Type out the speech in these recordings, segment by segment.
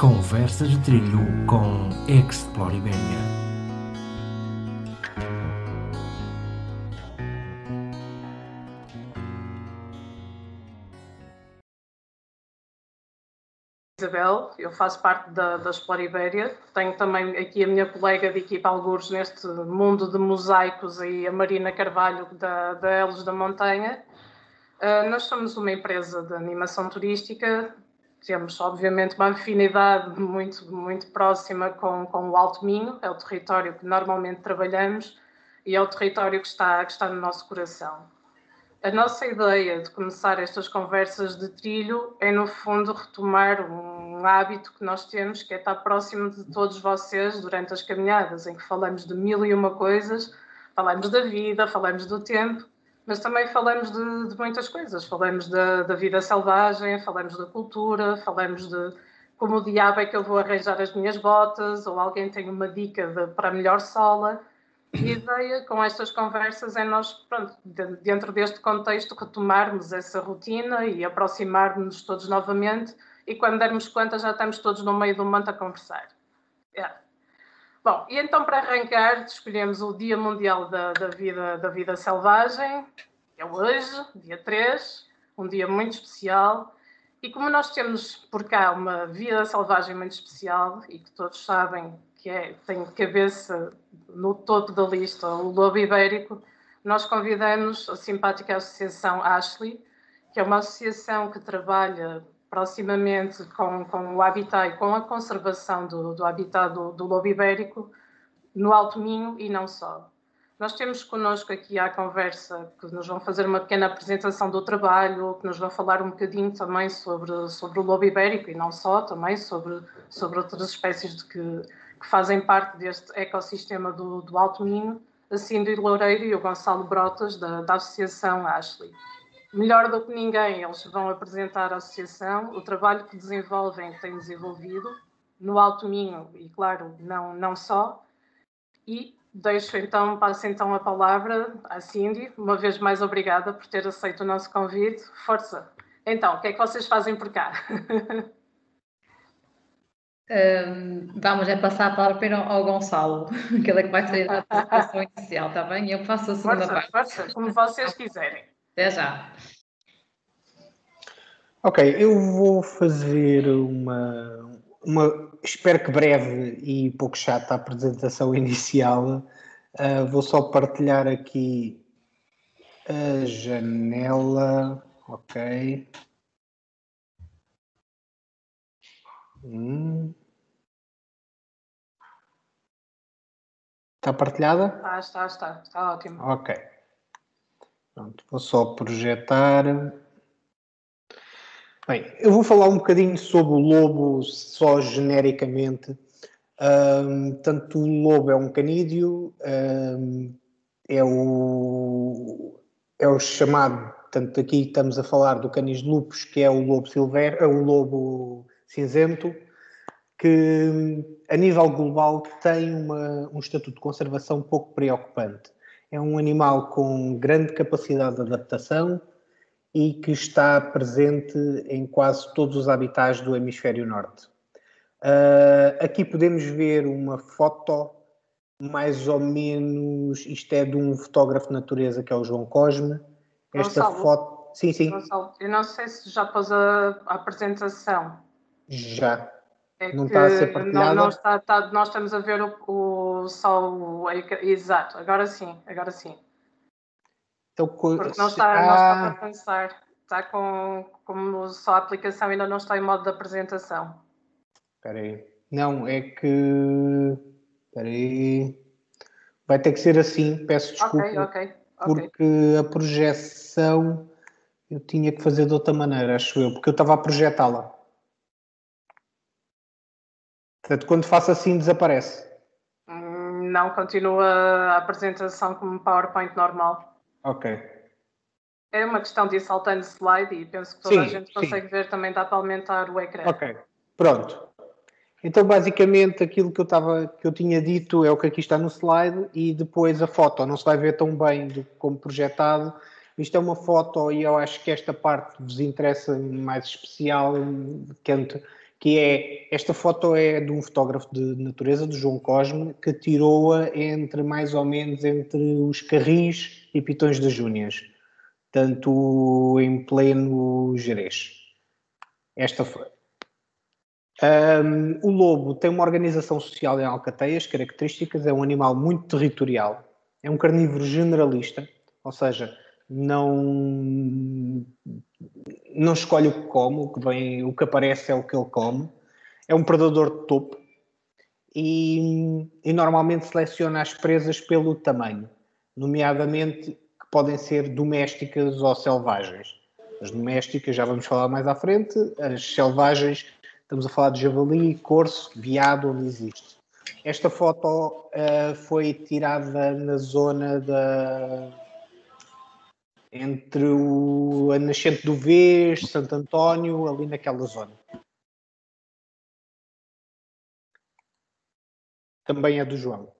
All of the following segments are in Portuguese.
Conversas de Trilho com Explore Ibéria. Isabel, eu faço parte da, da Ibéria, tenho também aqui a minha colega de equipa Algures neste mundo de mosaicos aí, a Marina Carvalho da, da Elos da Montanha. Uh, nós somos uma empresa de animação turística, temos obviamente uma afinidade muito, muito próxima com, com o Alto Minho, é o território que normalmente trabalhamos e é o território que está, que está no nosso coração. A nossa ideia de começar estas conversas de trilho é, no fundo, retomar um hábito que nós temos, que é estar próximo de todos vocês durante as caminhadas, em que falamos de mil e uma coisas, falamos da vida, falamos do tempo, mas também falamos de, de muitas coisas. Falamos da, da, vida selvagem, falamos da cultura, falamos de como o diabo é que eu vou arranjar as minhas botas, ou alguém tem uma dica de, para a melhor sola. E a ideia com estas conversas é nós, pronto, dentro deste contexto, retomarmos essa rotina e aproximarmos todos novamente. E quando dermos conta, já estamos todos no meio do monte a conversar. Yeah. Bom, e então para arrancar, escolhemos o Dia Mundial da, da, vida, da Vida Selvagem, é hoje, dia 3, um dia muito especial. E como nós temos por cá uma vida selvagem muito especial e que todos sabem que é, tem cabeça no topo da lista, o lobo ibérico, nós convidamos a simpática Associação Ashley, que é uma associação que trabalha proximamente com, com o habitat e com a conservação do, do habitat do, do lobo ibérico no Alto Minho e não só. Nós temos connosco aqui à conversa que nos vão fazer uma pequena apresentação do trabalho, que nos vão falar um bocadinho também sobre, sobre o lobo ibérico e não só, também sobre, sobre outras espécies de que, que fazem parte deste ecossistema do, do Alto Minho, a Cindy Loureiro e o Gonçalo Brotas, da, da Associação Ashley. Melhor do que ninguém, eles vão apresentar a associação, o trabalho que desenvolvem, que têm desenvolvido, no Alto Minho, e claro, não, não só. E deixo então, passo então a palavra à Cindy, uma vez mais obrigada por ter aceito o nosso convite. Força! Então, o que é que vocês fazem por cá? Um, vamos é passar a palavra ao Gonçalo, que ele é que vai fazer a apresentação inicial, está bem? Eu faço a segunda força, parte. Força, como vocês quiserem. Até já. Ok, eu vou fazer uma, uma espero que breve e pouco chata apresentação inicial. Uh, vou só partilhar aqui a janela. Ok. Hum. Está partilhada? Está, está, está. Está ótimo. Ok. Pronto, vou só projetar. Bem, eu vou falar um bocadinho sobre o lobo só genericamente. Um, tanto o lobo é um canídeo, um, é, o, é o chamado, tanto aqui estamos a falar do canis lupus, que é o lobo silver, é o lobo cinzento, que a nível global tem uma, um estatuto de conservação pouco preocupante. É um animal com grande capacidade de adaptação e que está presente em quase todos os habitats do hemisfério norte. Uh, aqui podemos ver uma foto, mais ou menos, isto é de um fotógrafo de natureza que é o João Cosme. Esta Gonçalo, foto. Sim, sim. Gonçalo, eu não sei se já pôs a, a apresentação. Já. É não está a ser partilhada? Não, não está, está, nós estamos a ver o, o o, exato, agora sim, agora sim. Então, Porque não está, ah, não está a pensar, está com como só a aplicação ainda não está em modo de apresentação. Espera aí. Não, é que. Espera aí. Vai ter que ser assim, peço desculpa. Ok, ok. Porque a projeção eu tinha que fazer de outra maneira, acho eu, porque eu estava a projetá-la. Portanto, quando faço assim, desaparece. Hum, Não, continua a apresentação como PowerPoint normal. Ok. É uma questão de ir saltando slide e penso que toda Sim, a gente consegue ver também dá para aumentar o ecrã. Ok. Pronto. Então, basicamente, aquilo que eu, estava, que eu tinha dito é o que aqui está no slide e depois a foto. Não se vai ver tão bem do, como projetado. Isto é uma foto e eu acho que esta parte vos interessa mais especial, que que é, esta foto é de um fotógrafo de natureza, de João Cosme, que tirou-a entre, mais ou menos, entre os Carris e Pitões das Júnias, tanto em pleno Jerez. Esta foi. Um, o lobo tem uma organização social em alcateias características, é um animal muito territorial, é um carnívoro generalista, ou seja, não, não escolhe o que come, o que, vem, o que aparece é o que ele come. É um predador de topo e, e normalmente seleciona as presas pelo tamanho, nomeadamente que podem ser domésticas ou selvagens. As domésticas já vamos falar mais à frente, as selvagens estamos a falar de javali, corso, veado, onde existe. Esta foto uh, foi tirada na zona da entre o, a nascente do Vês, Santo António, ali naquela zona. Também é do João.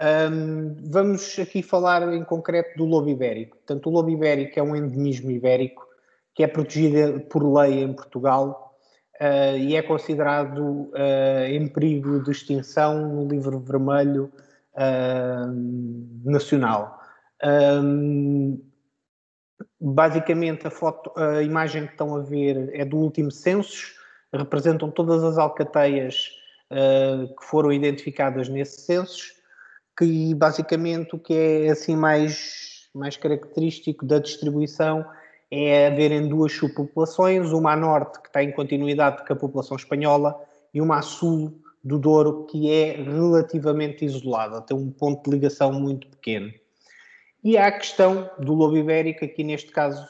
Um, vamos aqui falar em concreto do lobo ibérico. Portanto, o lobo ibérico é um endemismo ibérico que é protegido por lei em Portugal uh, e é considerado uh, em perigo de extinção no livro vermelho uh, nacional. Um, Basicamente, a, foto, a imagem que estão a ver é do último census, representam todas as alcateias uh, que foram identificadas nesse census, que basicamente o que é assim mais, mais característico da distribuição é haverem duas subpopulações, uma a norte que está em continuidade com a população espanhola e uma a sul do Douro que é relativamente isolada, tem um ponto de ligação muito pequeno. E há a questão do lobo ibérico, aqui neste caso,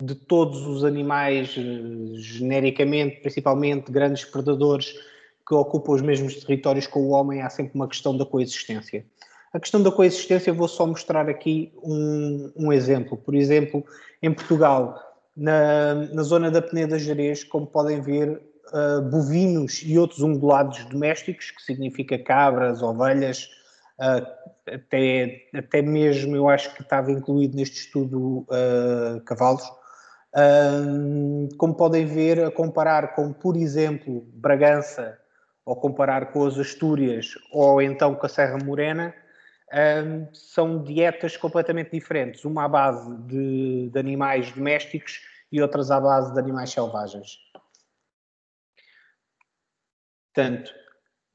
de todos os animais, eh, genericamente, principalmente grandes predadores que ocupam os mesmos territórios com o homem, há sempre uma questão da coexistência. A questão da coexistência, vou só mostrar aqui um, um exemplo. Por exemplo, em Portugal, na, na zona da Peneda Jerez, como podem ver, uh, bovinos e outros ungulados domésticos, que significa cabras, ovelhas, até, até mesmo eu acho que estava incluído neste estudo uh, cavalos. Uh, como podem ver, a comparar com, por exemplo, Bragança, ou comparar com as Astúrias, ou então com a Serra Morena, são dietas completamente diferentes, uma à base de, de animais domésticos e outras à base de animais selvagens. Portanto,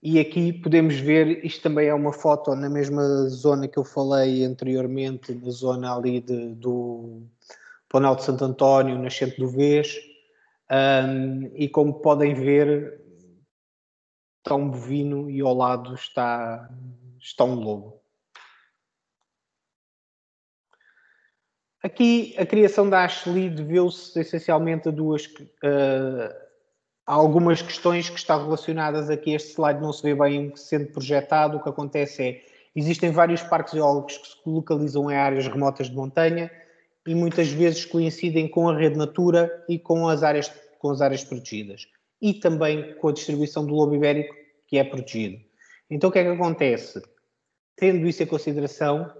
e aqui podemos ver, isto também é uma foto na mesma zona que eu falei anteriormente, na zona ali de, do Planalto de Santo António, nascente do Vês. Um, e como podem ver, está um bovino e ao lado está, está um lobo. Aqui a criação da Ashley deveu-se essencialmente a duas uh, há algumas questões que estão relacionadas aqui. Este slide não se vê bem sendo projetado. O que acontece é existem vários parques eólicos que se localizam em áreas remotas de montanha e muitas vezes coincidem com a rede Natura e com as áreas, com as áreas protegidas. E também com a distribuição do lobo ibérico, que é protegido. Então, o que é que acontece? Tendo isso em consideração,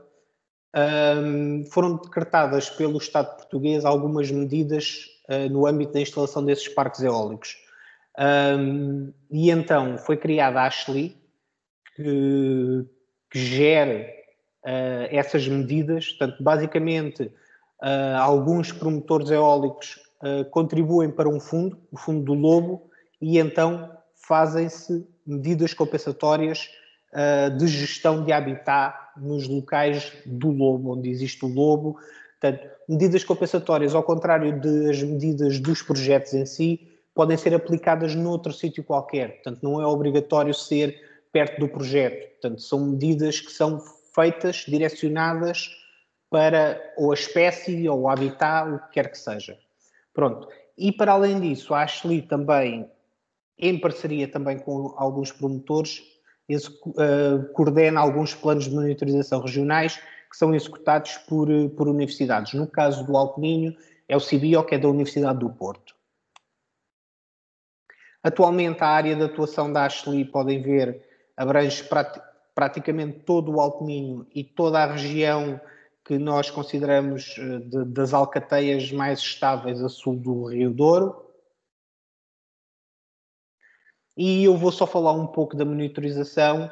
um, foram decretadas pelo Estado português algumas medidas uh, no âmbito da instalação desses parques eólicos. Um, e então foi criada a Ashley, que, que uh, essas medidas. Portanto, basicamente, uh, alguns promotores eólicos uh, contribuem para um fundo, o Fundo do Lobo, e então fazem-se medidas compensatórias de gestão de habitat nos locais do lobo, onde existe o lobo. Portanto, medidas compensatórias, ao contrário das medidas dos projetos em si, podem ser aplicadas noutro sítio qualquer. Portanto, não é obrigatório ser perto do projeto. Portanto, são medidas que são feitas, direcionadas para ou a espécie ou o habitat, o que quer que seja. Pronto. E para além disso, a Ashley também, em parceria também com alguns promotores, uh, coordena alguns planos de monitorização regionais que são executados por, por universidades. No caso do Alto Minho, é o CIBIO, que é da Universidade do Porto. Atualmente, a área de atuação da Ashley, podem ver, abrange prati praticamente todo o Alto Minho e toda a região que nós consideramos eh, de, das alcateias mais estáveis a sul do Rio Douro. E eu vou só falar um pouco da monitorização,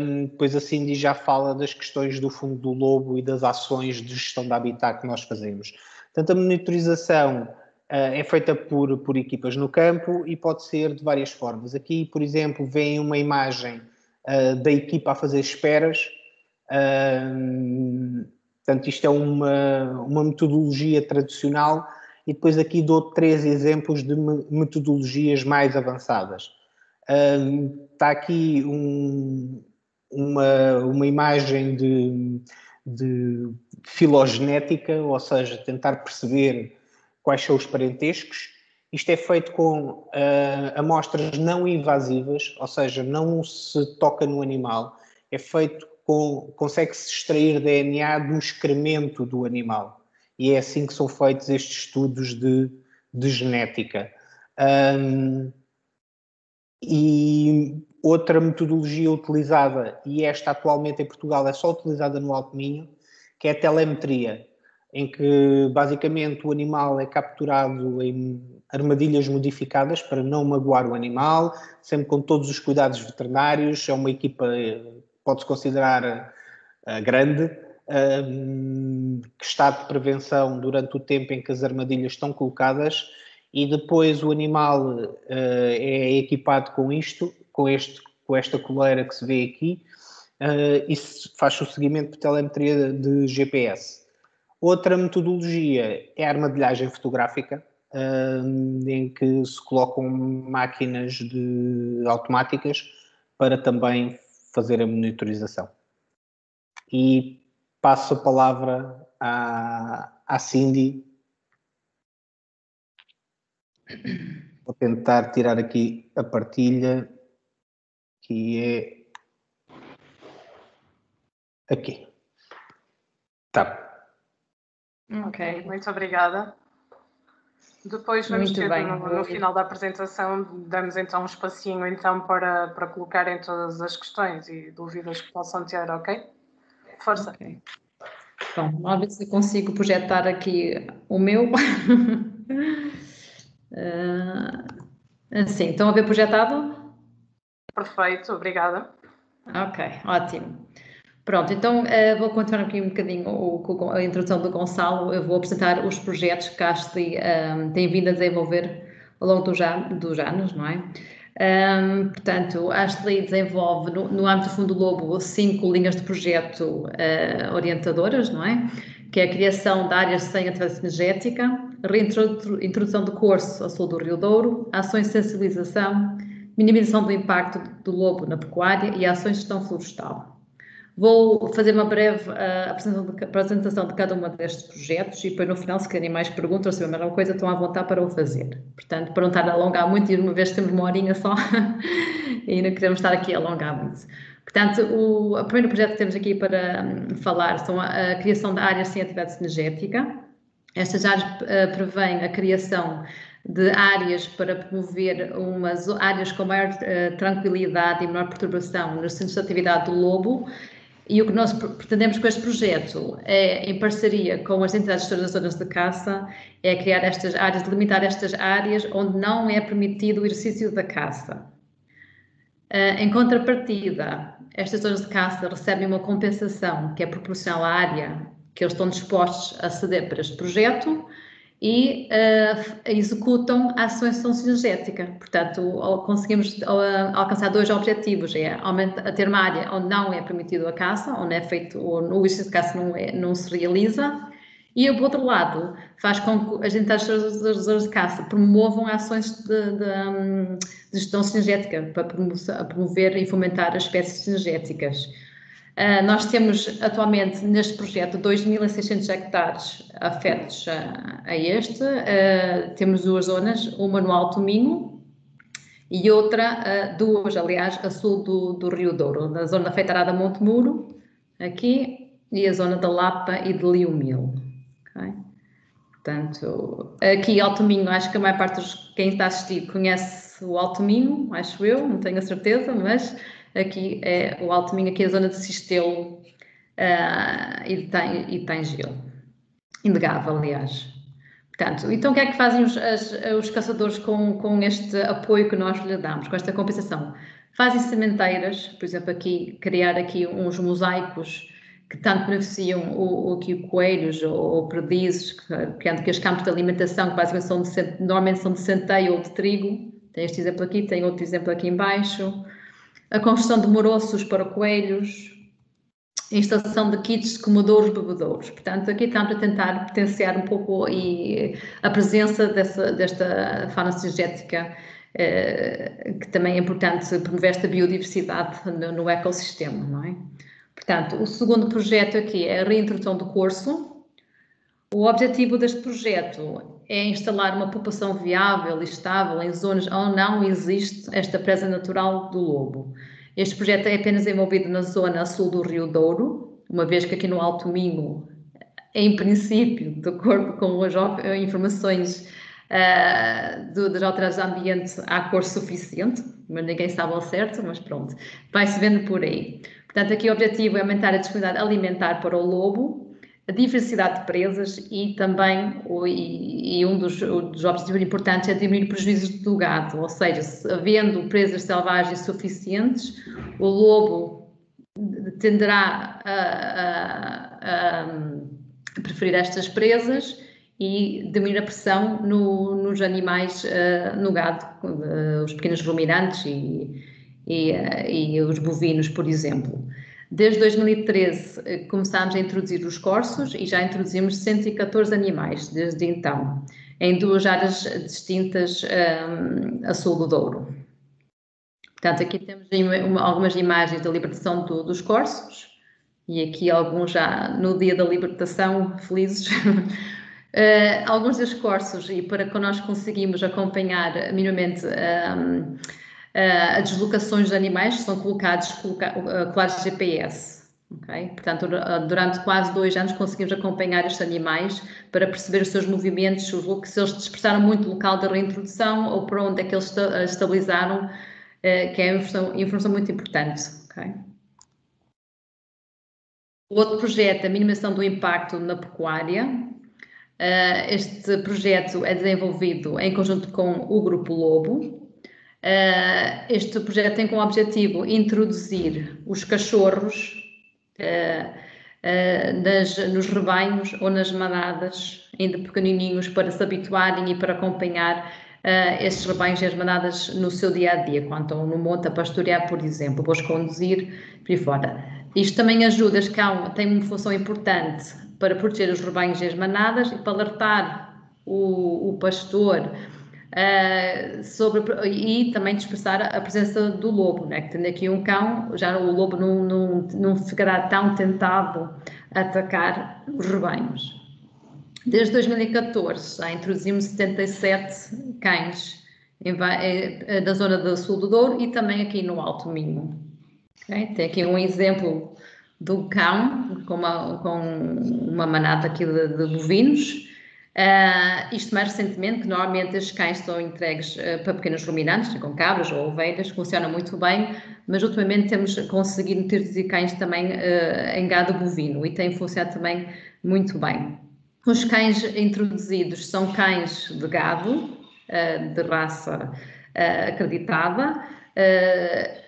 um, depois a Cindy já fala das questões do fundo do lobo e das ações de gestão de habitat que nós fazemos. Portanto, a monitorização é feita por, por equipas no campo e pode ser de várias formas. Aqui, por exemplo, vem uma imagem uh, da equipa a fazer esperas. Uh, portanto, isto é uma, uma metodologia tradicional e depois aqui dou três exemplos de metodologias mais avançadas. está aqui um, uma, uma imagem de, de filogenética, ou seja, tentar perceber quais são os parentescos. Isto é feito com uh, amostras não invasivas, ou seja, não se toca no animal. É feito com, consegue-se extrair DNA do excremento do animal e é assim que são feitos estes estudos de, de genética. Um, e outra metodologia utilizada, e esta atualmente em Portugal é só utilizada no Alto Minho, que é a telemetria, em que basicamente o animal é capturado em armadilhas modificadas para não magoar o animal, sempre com todos os cuidados veterinários. É uma equipa, pode-se considerar uh, grande, que está de prevenção durante o tempo em que as armadilhas estão colocadas e depois o animal uh, é equipado com isto, com, este, com esta coleira que se vê aqui, e faz o seguimento por telemetria de GPS. Outra metodologia é a armadilhagem fotográfica, uh, em que se colocam máquinas de, automáticas para também fazer a monitorização. E passo a palavra à, à Cindy. Vou tentar tirar aqui a partilha, que é aqui. Tá. Ok, muito obrigada. Depois vamos Muito ter bem, no, no, final da apresentação, damos então um espacinho então para, para colocarem todas as questões e dúvidas que possam ter, ok? Força. Okay. Bom, vamos ver se consigo projetar aqui o meu. uh, assim, estão a ver projetado? Perfeito, obrigada. Ok, ótimo. Pronto, então uh, vou continuar aqui um bocadinho o, a introdução do Gonçalo. Eu vou apresentar os projetos que a Ashley um, tem vindo a desenvolver ao longo dos, dos anos, não é? Um, portanto, a Ashley desenvolve no, no âmbito do Fundo Lobo cinco linhas de projeto uh, orientadoras, não é? Que é a criação de áreas sem atividade energética, reintrodução de curso ao sul do Rio Douro, ações de sensibilização, minimização do impacto do lobo na pecuária e ações de gestão florestal. Vou fazer uma breve uh, apresentação, de, cada um destes projetos e depois no final, se querem mais perguntas ou se alguma coisa, estão à vontade para o fazer. Portanto, para não estar a alongar muito, e uma vez temos uma horinha só e não queremos estar aqui a alongar muito. Portanto, o, o primeiro projeto que temos aqui para um, falar são a, a, criação de áreas sem atividade energética. Estas áreas uh, a criação de áreas para promover umas áreas com maior uh, tranquilidade e menor perturbação nos centros de atividade do lobo e o que nós pretendemos com este projeto é, em parceria com as entidades gestoras das zonas de caça, é criar estas áreas, delimitar estas áreas onde não é permitido o exercício da caça. Uh, em contrapartida, estas zonas de caça recebem uma compensação que é proporcional à área que eles estão dispostos a ceder para este projeto, e uh, executam ações de ação sinergética. Portanto, conseguimos uh, alcançar dois objetivos, é a ter uma área onde não é permitido a caça, onde é feito, o exercício de caça não, é, não se realiza, e, por outro lado, faz com que as entidades zonas de caça promovam ações de, de, de gestão sinergética para promover e fomentar as espécies sinergéticas. Uh, nós temos atualmente neste projeto 2.600 hectares afetos a, a este. Uh, temos duas zonas, uma no Alto Minho e outra, uh, duas, aliás, a sul do, do Rio Douro, na zona afetada Monte Muro, aqui, e a zona da Lapa e de Liumil. Okay? Portanto, aqui Alto Minho, acho que a maior parte de quem está a assistir conhece o Alto Minho, acho eu, não tenho a certeza, mas aqui é o Alto Minho, aqui é a zona de Sistelo uh, e, tem, e tem gelo. Inegável, aliás. Portanto, então o que é que fazem os, as, os caçadores com, com este apoio que nós lhe damos, com esta compensação? Fazem sementeiras, por exemplo, aqui, criar aqui uns mosaicos que tanto beneficiam o, o, aqui o coelhos ou, ou perdizes, que, que os campos de alimentação, que basicamente são de, normalmente são de centeio ou de trigo, tem este exemplo aqui, tem outro exemplo aqui embaixo, a construção de moroços para coelhos, a instalação de kits de comedouros bebedouros. Portanto, aqui estamos a tentar potenciar um pouco e a presença dessa, desta fauna sinergética, eh, que também é importante promover esta biodiversidade no, no ecossistema, não é? Portanto, o segundo projeto aqui é a reintrodução do curso. O objetivo deste projeto é instalar uma população viável e estável em zonas onde não existe esta presa natural do lobo. Este projeto é apenas envolvido na zona sul do Rio Douro, uma vez que aqui no Alto Minho, em princípio, de acordo com as informações uh, do, das autoridades do ambiente, há cor suficiente, mas ninguém sabe ao certo, mas pronto, vai-se vendo por aí. Portanto, aqui o objetivo é aumentar a disponibilidade alimentar para o lobo, a diversidade de presas e também, e, e um dos, dos, objetivos importantes é diminuir prejuízos do gado, ou seja, se, havendo presas selvagens suficientes, o lobo tenderá a, a, a preferir estas presas e diminuir a pressão no, nos animais, uh, no gado, uh, os pequenos ruminantes e, e, uh, e os bovinos, por exemplo. Desde 2013 eh, começámos a introduzir os corsos e já introduzimos 114 animais desde então, em duas áreas distintas um, a sul do Douro. Portanto, aqui temos algumas imagens da libertação do, dos corsos e aqui alguns já no dia da libertação, felizes. Uh, alguns dos corsos, e para que nós conseguimos acompanhar minimamente um, uh, as deslocações de animais são colocados coloca, uh, GPS. Okay? Portanto, durante quase dois anos conseguimos acompanhar estes animais para perceber os seus movimentos, se eles dispersaram muito local da reintrodução ou para onde é que eles estabilizaram, uh, que é informação, informação muito importante. Okay? O outro projeto, a minimização do impacto na pecuária. Este projeto é desenvolvido em conjunto com o Grupo Lobo, Uh, este projeto tem como objetivo introduzir os cachorros uh, uh, nas, nos rebanhos ou nas manadas, ainda pequenininhos, para se habituarem e para acompanhar estes rebanhos e as manadas no seu dia a dia, quando estão no monte a pastorear, por exemplo, vou conduzir por aí fora. Isto também ajuda, cão tem uma função importante para proteger os rebanhos e as manadas e para alertar o, o pastor Uh, sobre, e também dispersar a presença do lobo, né? que tendo aqui um cão, já o lobo não, não, não ficará tão tentado a atacar os rebanhos. Desde 2014 já introduzimos 77 cães em, da zona do sul do Douro e também aqui no Alto Minho. Okay? Tem aqui um exemplo do cão com uma, com uma manada aqui de, de bovinos Uh, isto mais recentemente, que normalmente estes cães são entregues uh, para pequenos ruminantes, com cabras ou ovelhas, funciona muito bem, mas ultimamente temos conseguido introduzir cães também uh, em gado bovino e tem funcionado também muito bem. Os cães introduzidos são cães de gado, de raça acreditada.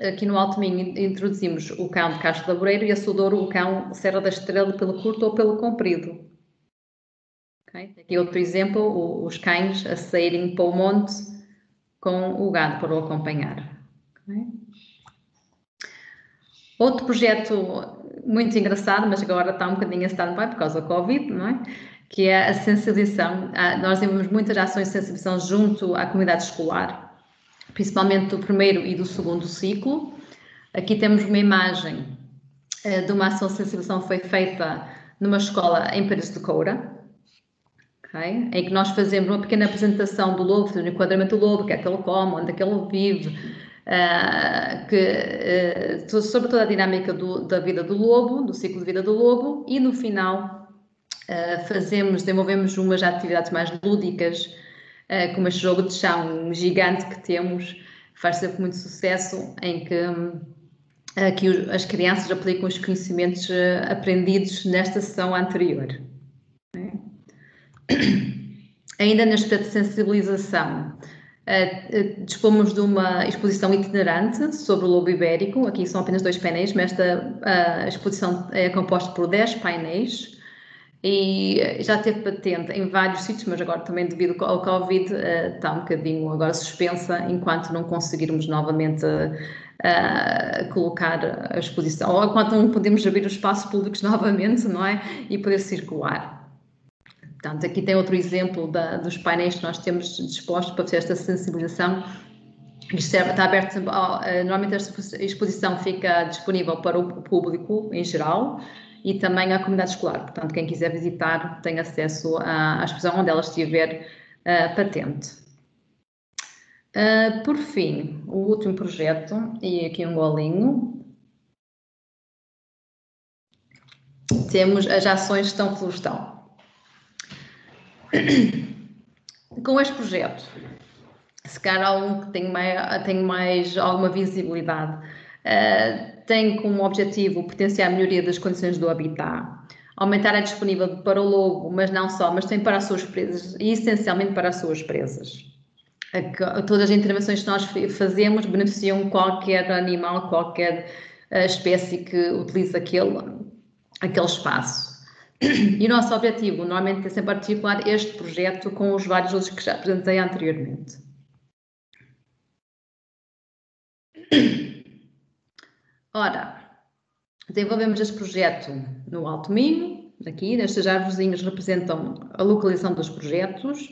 aqui no Alto Minho introduzimos o cão de Castro Laboreiro e a Sudouro o cão Serra da Estrela pelo curto ou pelo comprido. Okay? Aqui outro exemplo, os cães a saírem para o monte com o gado para o acompanhar. Okay? Outro projeto muito engraçado, mas agora está um bocadinho a stand-by por causa do Covid, não é? Que é a sensibilização. Ah, nós temos muitas ações de sensibilização junto à comunidade escolar, principalmente do primeiro e do segundo ciclo. Aqui temos uma imagem eh, de uma ação de sensibilização que foi feita numa escola em Paris de Coura, Okay? em que nós fazemos uma pequena apresentação do lobo, um enquadramento do lobo, o que é que ele come, onde é que ele vive, uh, que, uh, sobre toda a dinâmica do, da vida do lobo, do ciclo de vida do lobo, e no final uh, fazemos, desenvolvemos umas atividades mais lúdicas, como este jogo de chão gigante que temos, faz sempre muito sucesso, em que, que as crianças aplicam os conhecimentos aprendidos nesta sessão anterior. Ainda neste aspecto de sensibilização, Uh, dispomos de uma exposição itinerante sobre o lobo ibérico. Aqui são apenas dois painéis, mas esta uh, exposição é composta por 10 painéis e já teve patente em vários sítios, mas agora também devido ao Covid uh, está um bocadinho agora suspensa enquanto não conseguirmos novamente colocar a exposição, ou enquanto não podemos abrir os espaços públicos novamente, não é? E poder circular. Portanto, aqui tem outro exemplo da, dos painéis que nós temos dispostos para fazer esta sensibilização. Isto está aberto, eh, normalmente esta exposição fica disponível para o público em geral e também à comunidade escolar. Portanto, quem quiser visitar tem acesso à, à exposição onde ela estiver uh, patente. Uh, por fim, o último projeto, e aqui um golinho, temos as ações de Estão Florestal. Com este projeto, se calhar algum que tem mais, tem mais alguma visibilidade, uh, tem como objetivo potenciar a melhoria das condições do habitat, aumentar a disponível para o lobo, mas não só, mas também para as suas presas e essencialmente para as suas presas. Todas as intervenções que nós fazemos beneficiam qualquer animal, qualquer uh, espécie que utilize aquele, aquele espaço. E o nosso objetivo, normalmente, é sempre articular este projeto com os vários outros que já apresentei anteriormente. Ora, desenvolvemos este projeto no Alto Minho, aqui, nestas árvorezinhas representam a localização dos projetos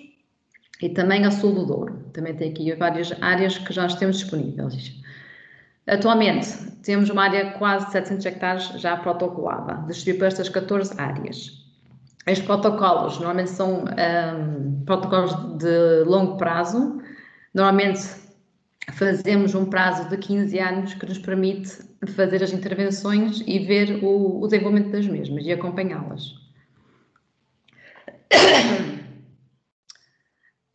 e também a sul do Douro. Também tem aqui várias áreas que já temos disponíveis. Atualmente, temos uma área quase 700 hectares já protocolada, distribuída para estas 14 áreas. Estes protocolos normalmente são um, protocolos de longo prazo. Normalmente fazemos um prazo de 15 anos que nos permite fazer as intervenções e ver o, o desenvolvimento das mesmas e acompanhá-las.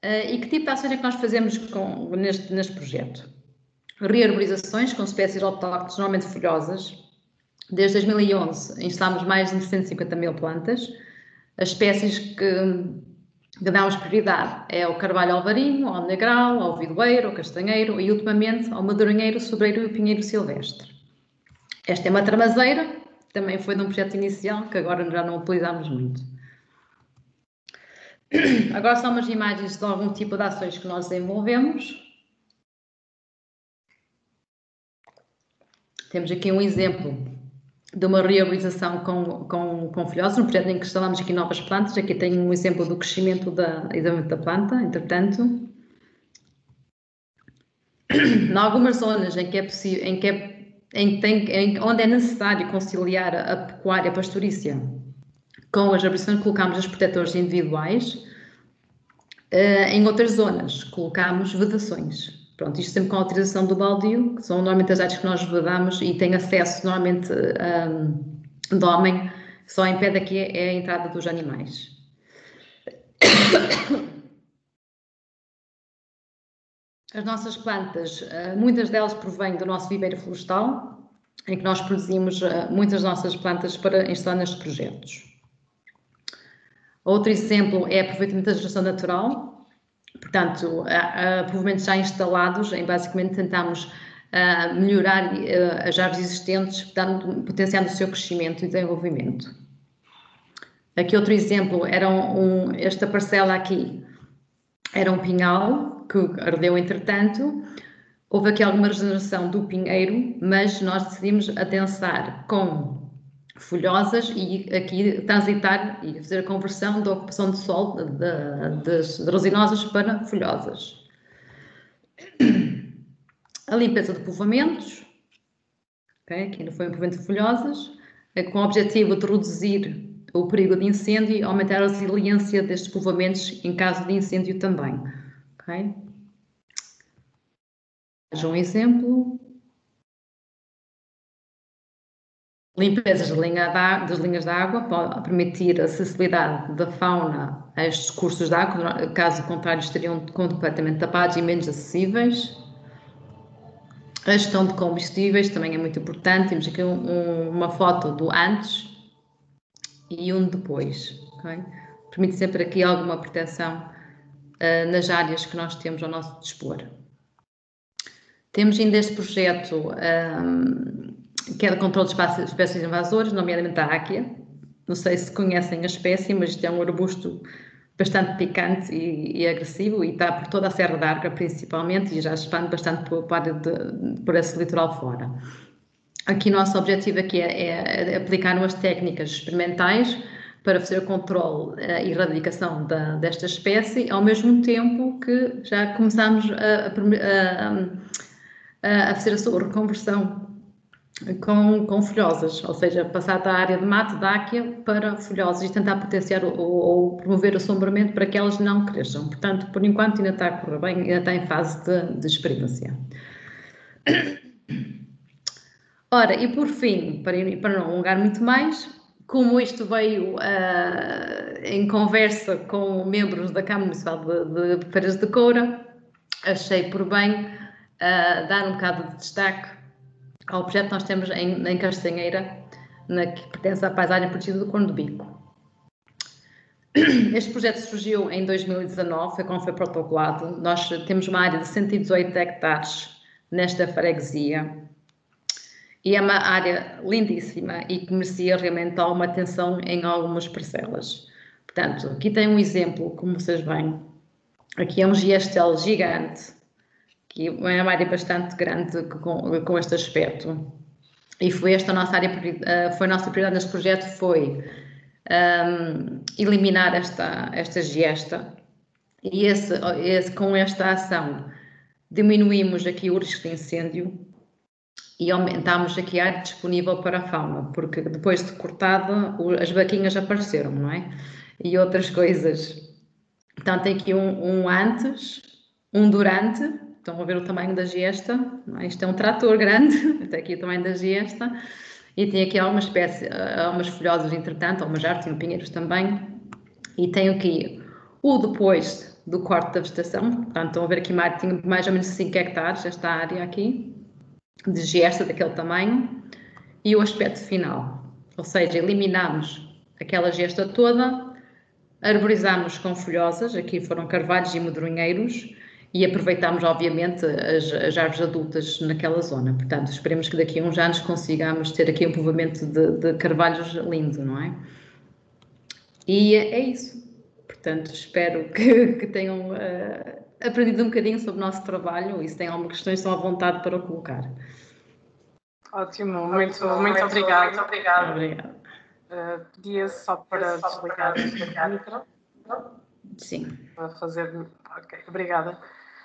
Uh, e que tipo de ações é que nós fazemos com, neste, neste projeto? Rearborizações com espécies autóctones normalmente folhosas. Desde 2011 instalamos mais de 150 mil plantas. As espécies que, que damos prioridade é o carvalho alvarinho, o negral, o vidoeiro, o castanheiro e ultimamente ao maduranheiro, sobreiro e o pinheiro silvestre. Esta é uma tramazeira, também foi de um projeto inicial que agora já não utilizamos muito. Agora são umas imagens de algum tipo de ações que nós desenvolvemos. Temos aqui um exemplo de uma reabilitação com, com, com folhosos, um projeto em que instalamos aqui novas plantas. Aqui tem um exemplo do crescimento da, da planta, entretanto. Em algumas zonas em que é possível, em que é, em, tem, em, onde é necessário conciliar a, pecuária pastorícia com as arborizações, colocamos os protetores individuais. Uh, em outras zonas, colocamos vedações. Pronto, isto sempre com a autorização do baldio, que são normalmente as áreas que nós vedamos e tem acesso normalmente um, do homem, só impede aqui é a entrada dos animais. As nossas plantas, uh, muitas delas provêm do nosso viveiro florestal, em que nós produzimos uh, muitas das nossas plantas para instalar nestes projetos. Outro exemplo é aproveitamento da geração natural, Portanto, provavelmente já instalados, em basicamente tentamos uh, melhorar uh, as árvores existentes, dando, potenciando o seu crescimento e desenvolvimento. Aqui outro exemplo, era um, um, esta parcela aqui era um pinhal que ardeu entretanto, houve aqui alguma regeneração do pinheiro, mas nós decidimos adensar com folhosas e aqui transitar e fazer a conversão da ocupação de sol das resinosas para folhosas. A limpeza de povoamentos, okay, aqui não foi um povoamento de folhosas, é com o objetivo de reduzir o perigo de incêndio e aumentar a resiliência destes povoamentos em caso de incêndio também. Okay? Um exemplo. Limpezas de linha das linhas de água para permitir a acessibilidade da fauna a estes cursos de água, caso contrário estariam completamente tapados e menos acessíveis. A gestão de combustíveis também é muito importante. Temos aqui um, uma foto do antes e um depois. Okay? Permite sempre aqui alguma proteção uh, nas áreas que nós temos ao nosso dispor. Temos ainda este projeto um, que é de controle de espécies invasoras, nomeadamente a áquia. Não sei se conhecem a espécie, mas é um arbusto bastante picante e, e, agressivo e está por toda a Serra da Arca, principalmente, e já expande bastante por, por, por esse litoral fora. Aqui nosso objetivo aqui é, é, é aplicar umas técnicas experimentais para fazer o controle eh, e erradicação da, desta espécie, ao mesmo tempo que já começamos a, a, a fazer a sua reconversão com, com folhosas, ou seja, passar da área de mato, da áquia, para folhosas e tentar potenciar ou, ou promover o assombramento para que elas não cresçam. Portanto, por enquanto ainda está a correr bem, ainda está em fase de, de experiência. Ora, e por fim, para, para não alongar muito mais, como isto veio uh, em conversa com membros da Câmara Municipal de, de Feiras de Coura, achei por bem uh, dar um bocado de destaque ao projeto que nós temos em, em Castanheira, na, que pertence à paisagem protegida do Corno do Bico. Este projeto surgiu em 2019, foi quando foi protocolado. Nós temos uma área de 118 hectares nesta freguesia e é uma área lindíssima e que merecia realmente alguma atenção em algumas parcelas. Portanto, aqui tem um exemplo, como vocês veem. Aqui é um gestel gigante, que é uma área bastante grande com, com este aspecto. E foi esta a nossa área, eh, foi nossa prioridade neste projeto, foi um, ehm, eliminar esta, esta gesta. E esse, esse, com esta ação diminuímos aqui o risco de incêndio, e aumentámos aqui a área disponível para a fauna, porque depois de cortada as vaquinhas apareceram, não é? E outras coisas. Então tem aqui um, um antes, um durante, estão a ver o tamanho da gesta, é? isto é um trator grande, até aqui o tamanho da gesta, e tem aqui algumas espécies, algumas folhosas entretanto, algumas árvores, pinheiros também, e tem aqui o depois do corte da vegetação, portanto estão a ver aqui mais, mais ou menos 5 hectares, esta área aqui, de gesta daquele tamanho. E o aspecto final. Ou seja, eliminamos aquela gesta toda, arborizamos com folhosas, aqui foram carvalhos e medronheiros, e aproveitamos, obviamente, as, as, árvores adultas naquela zona. Portanto, esperemos que daqui a uns anos consigamos ter aqui um povoamento de, de carvalhos lindo, não é? E é, isso. Portanto, espero que, que tenham uh, aprendido um bocadinho sobre o nosso trabalho e se têm alguma questões, estão à vontade para o colocar. Ótimo, muito, muito, muito obrigada. Muito obrigada. obrigada. Uh, pedia só para desligar, desligar o micro. Sim. Para fazer. Ok, obrigada.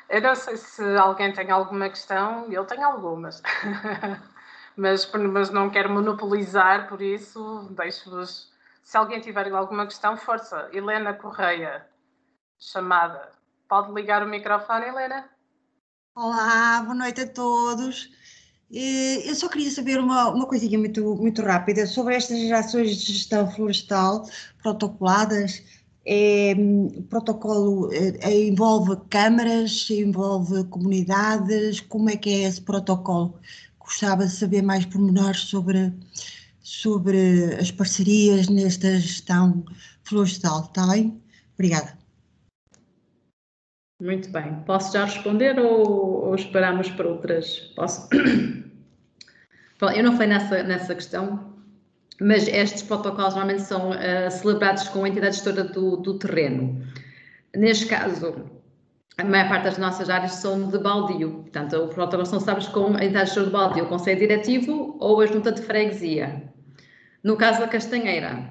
Eu não sei se alguém tem alguma questão, eu tenho algumas, mas, mas não quero monopolizar, por isso deixo-vos. Se alguém tiver alguma questão, força. Helena Correia, chamada. Pode ligar o microfone, Helena? Olá, boa noite a todos. Eu só queria saber uma, uma coisinha muito, muito rápida sobre estas ações de gestão florestal protocoladas. É, o protocolo é, envolve câmaras, envolve comunidades, como é que é esse protocolo? Gostava de saber mais pormenores sobre, sobre as parcerias nesta gestão florestal, está bem? Obrigada. Muito bem. Posso já responder ou, ou esperamos para outras? Posso? Bom, eu não fui nessa, nessa questão, mas estes protocolos normalmente são uh, celebrados com a entidade gestora do, do terreno. Neste caso, a maior parte das nossas áreas são de baldio, portanto, o protocolo são sabes com a entidade gestora do baldio, o Conselho Diretivo ou a Junta de Freguesia. No caso da Castanheira,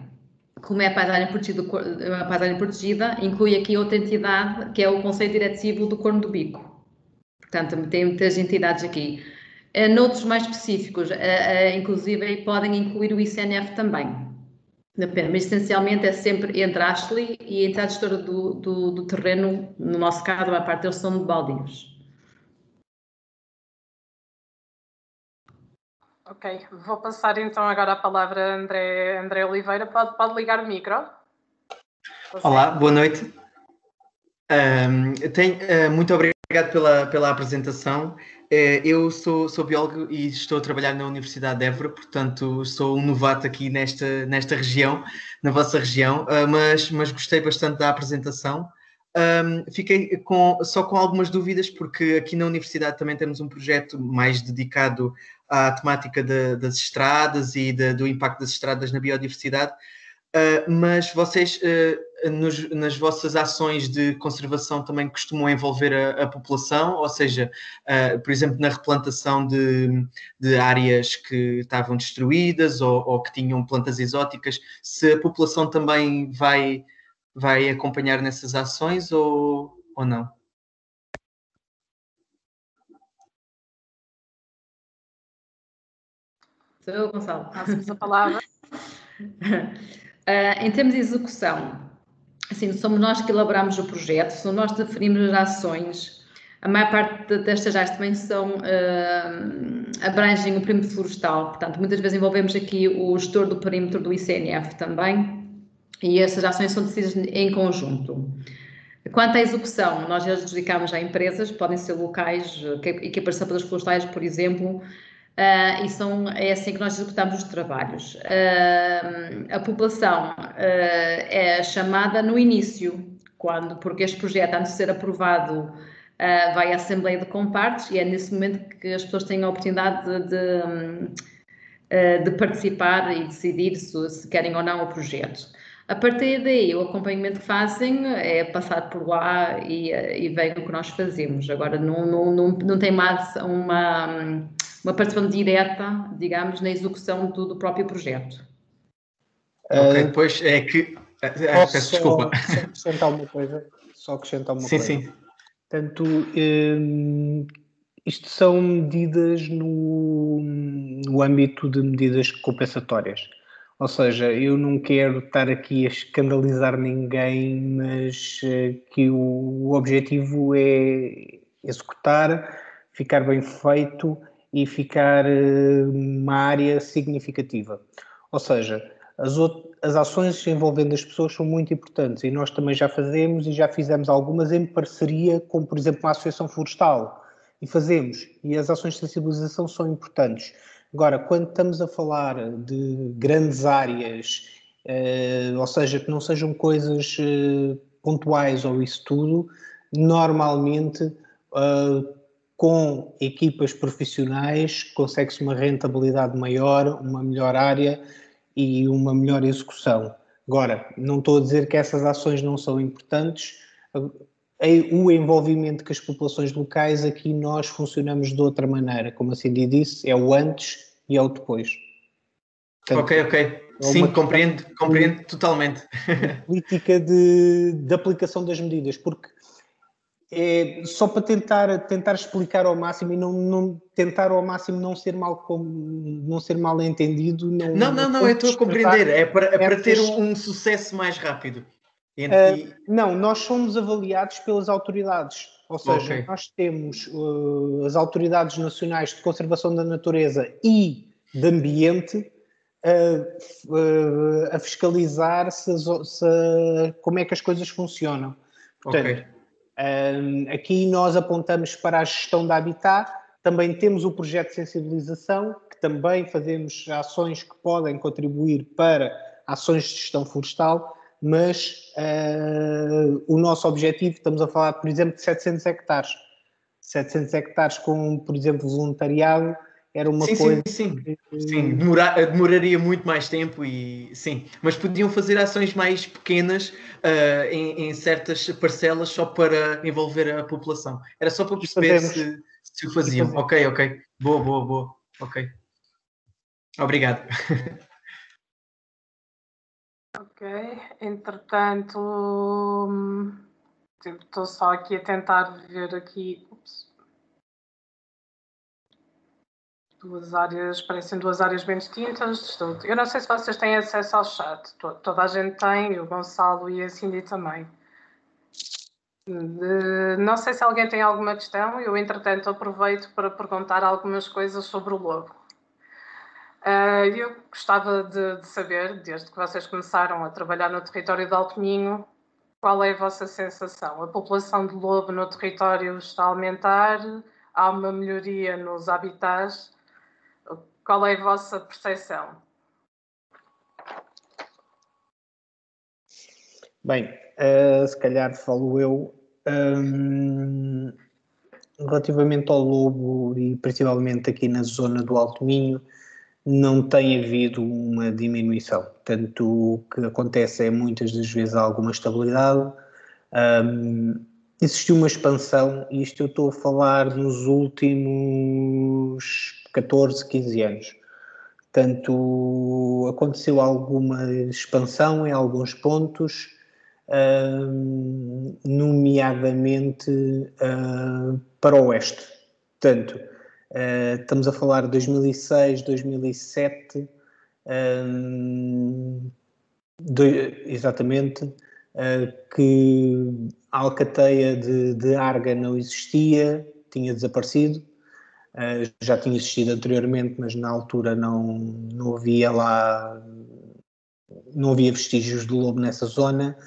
como é a paisagem protegida, a paisagem protegida, inclui aqui outra entidade, que é o Conselho Diretivo do Corno do Bico. Portanto, tem muitas entidades aqui. Noutros mais específicos, uh, uh, inclusive, podem incluir o ICNF também. Mas essencialmente é sempre entre a Ashley e a entidade gestora do, do, do terreno, no nosso caso, a parte deles são de baldios. Ok, vou passar então agora a palavra a André, André Oliveira. Pode, pode ligar o micro? Olá, boa noite. Um, tenho, uh, muito obrigado pela, pela apresentação. Uh, eu sou, sou biólogo e estou a trabalhar na Universidade de Évora, portanto sou um novato aqui nesta, nesta região, na vossa região, uh, mas, mas gostei bastante da apresentação. fiquei com, só com algumas dúvidas, porque aqui na universidade também temos um projeto mais dedicado à temática de, das estradas e de, do impacto das estradas na biodiversidade. Uh, mas vocês, uh, nos, nas vossas ações de conservação, também costumam envolver a, a população, ou seja, uh, por exemplo, na replantação de, de áreas que estavam destruídas ou, ou, que tinham plantas exóticas, se a população também vai, vai acompanhar nessas ações ou, ou não? Sou eu, Gonçalo. Passamos a palavra. Uh, em termos de execução, assim, somos nós que elaboramos o projeto, somos nós que definimos as ações. A maior parte destas áreas também são, uh, abrangem o perímetro florestal, portanto, muitas vezes envolvemos aqui o gestor do perímetro do ICNF também, e essas ações são decididas em conjunto. Quanto à execução, nós já dedicamos a empresas, podem ser locais, equipas de sapadores florestais, por exemplo, Uh, e são, é assim que nós executamos os trabalhos. Uh, a população uh, é chamada no início, quando, porque este projeto, antes de ser aprovado, vai à Assembleia de Compartes e é nesse momento que as pessoas têm a oportunidade de, de, de participar e decidir se, se, querem ou não o projeto. A partir daí, o acompanhamento que fazem é passar por lá e, e vem o que nós fazemos. Agora, não, não, não, não tem mais uma uma participação direta, digamos, na execução do, do próprio projeto. Ok, uh, pois é que. Uh, peço desculpa. Só acrescentar uma coisa. Só acrescentar uma sim, coisa. Sim, sim. Portanto, um, isto são medidas no, no âmbito de medidas compensatórias. Ou seja, eu não quero estar aqui a escandalizar ninguém, mas uh, que o, o objetivo é executar, ficar bem feito e ficar eh, uma área significativa. Ou seja, as, as ações envolvendo as pessoas são muito importantes e nós também já fazemos e já fizemos algumas em parceria com, por exemplo, uma associação florestal. E fazemos. E as ações de sensibilização são importantes. Agora, quando estamos a falar de grandes áreas, eh, ou seja, que não sejam coisas eh, pontuais ou isso tudo, normalmente uh, com equipas profissionais consegue-se uma rentabilidade maior, uma melhor área e uma melhor execução. Agora, não estou a dizer que essas ações não são importantes, o envolvimento com as populações locais, aqui nós funcionamos de outra maneira, como assim disse, é o antes e é o depois. Portanto, ok, ok. É Sim, compreendo, compreendo totalmente. Política de, de aplicação das medidas, porque é só para tentar, tentar explicar ao máximo e não, não tentar ao máximo não ser mal, não ser mal entendido. Não, não, não, não eu estou a compreender. É para, é para ter um, sucesso mais rápido. Uh, não, nós somos avaliados pelas autoridades. Ou seja, okay. nós temos uh, as autoridades nacionais de conservação da natureza e de ambiente uh, a fiscalizar se, se, como é que as coisas funcionam. Portanto, okay um, aqui nós apontamos para a gestão da habitat, também temos o projeto de sensibilização, que também fazemos ações que podem contribuir para ações de gestão florestal, mas uh, o nosso objetivo, estamos a falar, por exemplo, de 700 hectares. 700 hectares com, por exemplo, voluntariado, era uma sim, coisa. Sim, sim, que... sim. Demora, demoraria muito mais tempo e sim, mas podiam fazer ações mais pequenas uh, em, em, certas parcelas só para envolver a população. Era só para perceber se, se o faziam. Ok, ok. Boa, boa, boa. Ok. Obrigado. Ok, entretanto, hum, estou só aqui a tentar ver aqui. Duas áreas, parecem duas áreas bem distintas. Eu não sei se vocês têm acesso ao chat, toda a gente tem, o Gonçalo e a Cindy também. Não sei se alguém tem alguma questão, eu entretanto aproveito para perguntar algumas coisas sobre o lobo. Ah, eu gostava de, de saber, desde que vocês começaram a trabalhar no território de Alto Minho, qual é a vossa sensação? A população de lobo no território está a aumentar? Há uma melhoria nos habitats? Qual é a vossa percepção? Bem, uh, se calhar falo eu. Um, relativamente ao lobo e principalmente aqui na zona do Alto Minho, não tem havido uma diminuição. Tanto o que acontece é muitas das vezes alguma estabilidade. Um, existiu uma expansão, e isto eu estou a falar nos últimos 14, 15 anos. Portanto, aconteceu alguma expansão em alguns pontos, uh, nomeadamente uh, para o oeste. Portanto, uh, estamos a falar de 2006, 2007, do, exatamente, que a alcateia de, de Arga não existia, tinha desaparecido. Uh, já tinha existido anteriormente, mas na altura não, não havia lá, não havia vestígios de lobo nessa zona.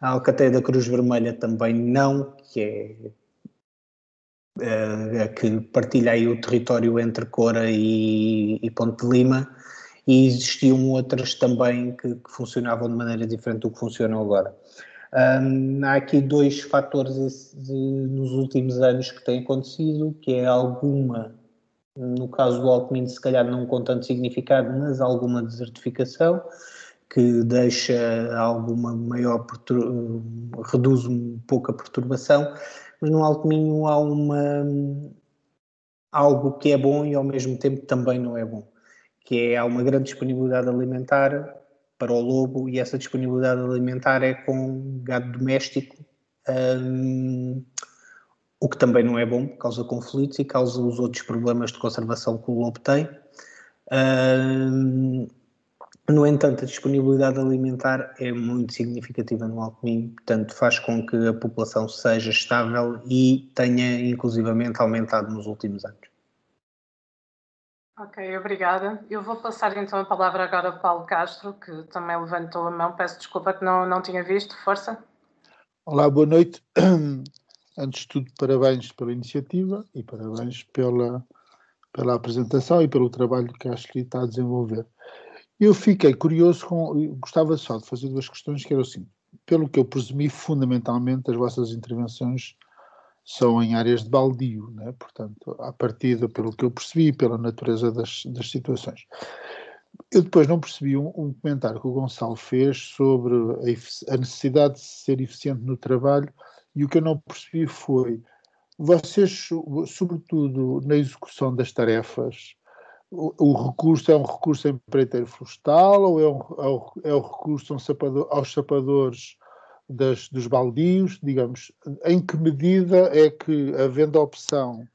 A Alcateia da Cruz Vermelha também não, que é uh, a que partilha aí o território entre Cora e, e Ponte de Lima, e existiam outras também que, que funcionavam de maneira diferente do que funcionam agora. Um, há aqui dois fatores nos últimos anos que têm acontecido, que é alguma, no caso do Alckmin, se calhar não com tanto significado, mas alguma desertificação, que deixa alguma maior, reduz um pouco a perturbação, mas no Alto Minho há uma, algo que é bom e ao mesmo tempo também não é bom, que é há uma grande disponibilidade alimentar, para o lobo e essa disponibilidade alimentar é com gado doméstico, um, o que também não é bom, causa conflitos e causa os outros problemas de conservação que o lobo tem. Um, no entanto, a disponibilidade alimentar é muito significativa no Alto Minho, portanto faz com que a população seja estável e tenha inclusivamente aumentado nos últimos anos. Ok, obrigada. Eu vou passar então a palavra agora ao Paulo Castro, que também levantou a mão. Peço desculpa que não, não tinha visto. Força. Olá, boa noite. Antes de tudo, parabéns pela iniciativa e parabéns pela, pela apresentação e pelo trabalho que a Ashley está a desenvolver. Eu fiquei curioso com. Gostava só de fazer duas questões, que era assim. Pelo que eu presumi, fundamentalmente, as vossas intervenções são em áreas de baldio, né? portanto, à partida, pelo que eu percebi, pela natureza das, das situações. Eu depois não percebi um, um, comentário que o Gonçalo fez sobre a, a, necessidade de ser eficiente no trabalho e o que eu não percebi foi, vocês, sobretudo na execução das tarefas, o, o recurso é um recurso empreiteiro florestal ou é um, é um, é um recurso um sapador, aos sapadores das, dos baldios, digamos, em que medida é que, havendo a opção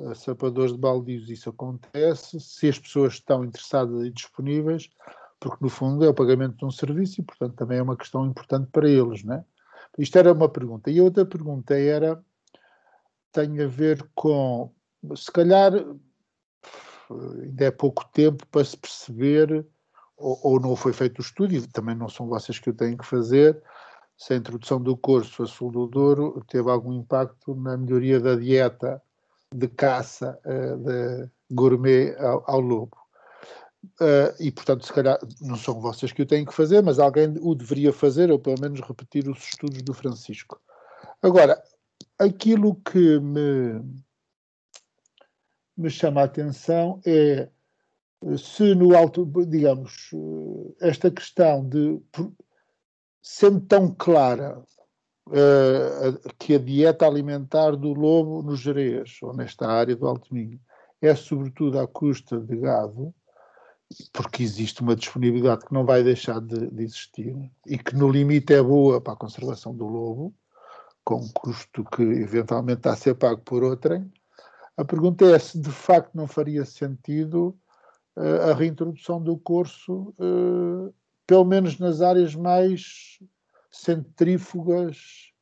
a sapadores de baldios, isso acontece, se as pessoas estão interessadas e disponíveis, porque no fundo é o pagamento de um serviço e, portanto, também é uma questão importante para eles, né? Isto era uma pergunta. E a outra pergunta era, tem a ver com, se calhar, ainda é pouco tempo para se perceber, ou, ou não foi feito o estudo, e também não são vocês que o têm que fazer, se a introdução do curso a sul do Douro teve algum impacto na melhoria da dieta de caça uh, de gourmet ao, ao lobo. Uh, e, portanto, se calhar não são vocês que o têm que fazer, mas alguém o deveria fazer, ou pelo menos repetir os estudos do Francisco. Agora, aquilo que me, me chama a atenção é se no alto, digamos, esta questão de sendo tão clara uh, que a dieta alimentar do lobo no Jerez, ou nesta área do Alto Minho, é sobretudo à custa de gado, porque existe uma disponibilidade que não vai deixar de, de, existir e que no limite é boa para a conservação do lobo, com um custo que eventualmente está a ser pago por outrem. A pergunta é se de facto não faria sentido uh, a reintrodução do curso uh, pelo menos nas áreas mais centrífugas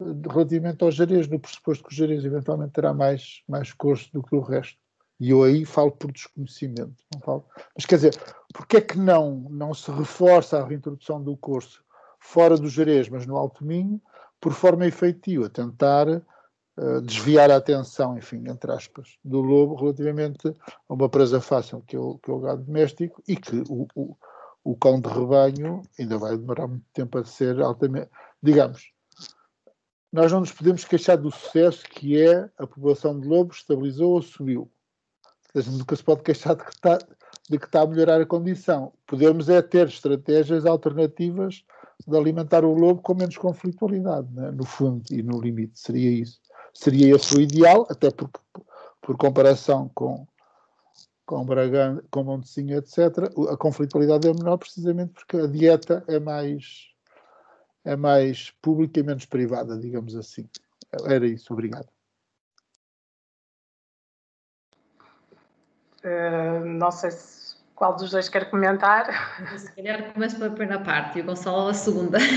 eh, relativamente aos Jerez, no pressuposto que o Jerez eventualmente terá mais, mais curso do que o resto. E eu aí falo por desconhecimento, não falo. Mas quer dizer, porque é que não, não se reforça a reintrodução do curso fora do Jerez, mas no Alto Minho, por forma efetiva, tentar uh, desviar a atenção, enfim, entre aspas, do lobo relativamente a uma presa fácil que é o, que é o gado doméstico e que o, o o cão de rebanho ainda vai demorar muito tempo a ser altamente, digamos, nós não nos podemos queixar do sucesso que é a população de lobos estabilizou ou subiu. A gente nunca se pode queixar de que, está, de que está a melhorar a condição. Podemos é ter estratégias alternativas de alimentar o lobo com menos conflitualidade, né? no fundo e no limite. Seria isso. Seria esse o ideal, até porque, por comparação com, com Bragança, com Montecinho, etc., a conflitualidade é menor precisamente porque a dieta é mais, é mais pública e menos privada, digamos assim. Era isso, obrigado. Uh, não sei se qual dos dois quer comentar. Se calhar começo pela primeira parte e o Gonçalo a segunda.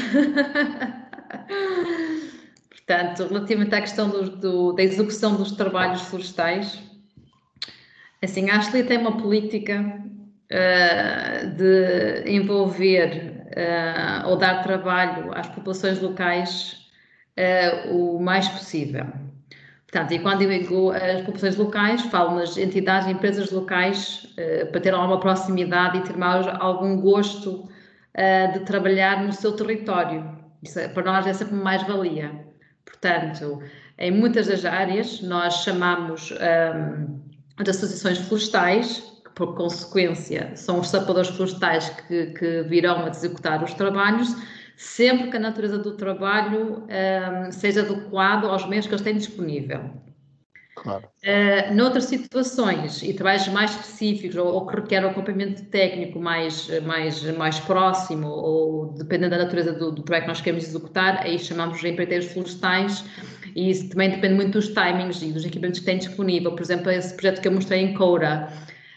Portanto, relativamente à questão do, do, da execução dos trabalhos florestais, assim, a Ashley tem uma política uh, de envolver uh, ou dar trabalho às populações locais uh, o mais possível. Portanto, e quando eu digo as populações locais, falo nas entidades, empresas locais, para ter alguma proximidade e ter mais algum gosto de trabalhar no seu território. Isso, é, para nós é sempre mais-valia. Portanto, em muitas das áreas, nós chamamos um, de associações florestais, que por consequência são os sapadores florestais que, que virão a executar os trabalhos, sempre que a natureza do trabalho um, seja adequado aos meios que eles têm disponível. Claro. Uh, noutras situações e trabalhos mais específicos ou, ou que requerem um acompanhamento técnico mais, mais, mais próximo ou dependendo da natureza do, do projeto que nós queremos executar, aí chamamos de empreiteiros florestais e isso também depende muito dos timings e dos equipamentos que têm disponível. Por exemplo, esse projeto que eu mostrei em Coura,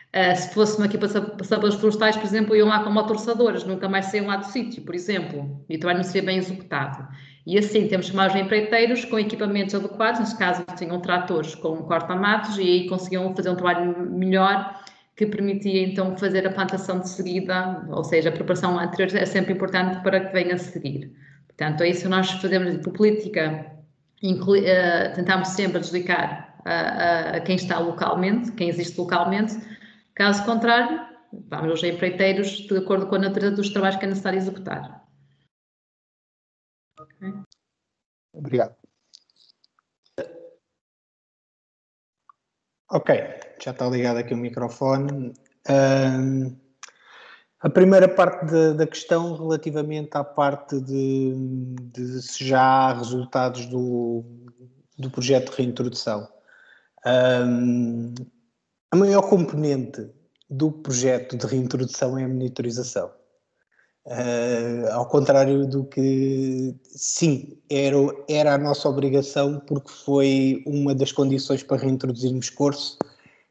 Uh, se fosse uma equipa de sabores florestais, por exemplo, iam lá com motorçadoras, nunca mais saíam lá do sítio, por exemplo, e o trabalho não seria bem executado. E assim, temos mais empreiteiros com equipamentos adequados, neste caso tinham tratores com corta-matos e aí conseguiam fazer um trabalho melhor que permitia então fazer a plantação de seguida, ou seja, a preparação anterior é sempre importante para que venha a seguir. Portanto, é isso que nós fazemos por política, inclui, uh, tentamos sempre desligar a, a, a quem está localmente, quem existe localmente, Caso contrário, vamos aos empreiteiros de acordo com a natureza dos trabalhos que é necessário executar. Okay. Obrigado. Ok, já está ligado aqui o microfone. Uh, a primeira parte de, da questão relativamente à parte de, de se já há resultados do, do projeto de reintrodução. Uh, a maior componente do projeto de reintrodução é a monitorização. Uh, ao contrário do que, sim, era, era a nossa obrigação, porque foi uma das condições para reintroduzirmos curso,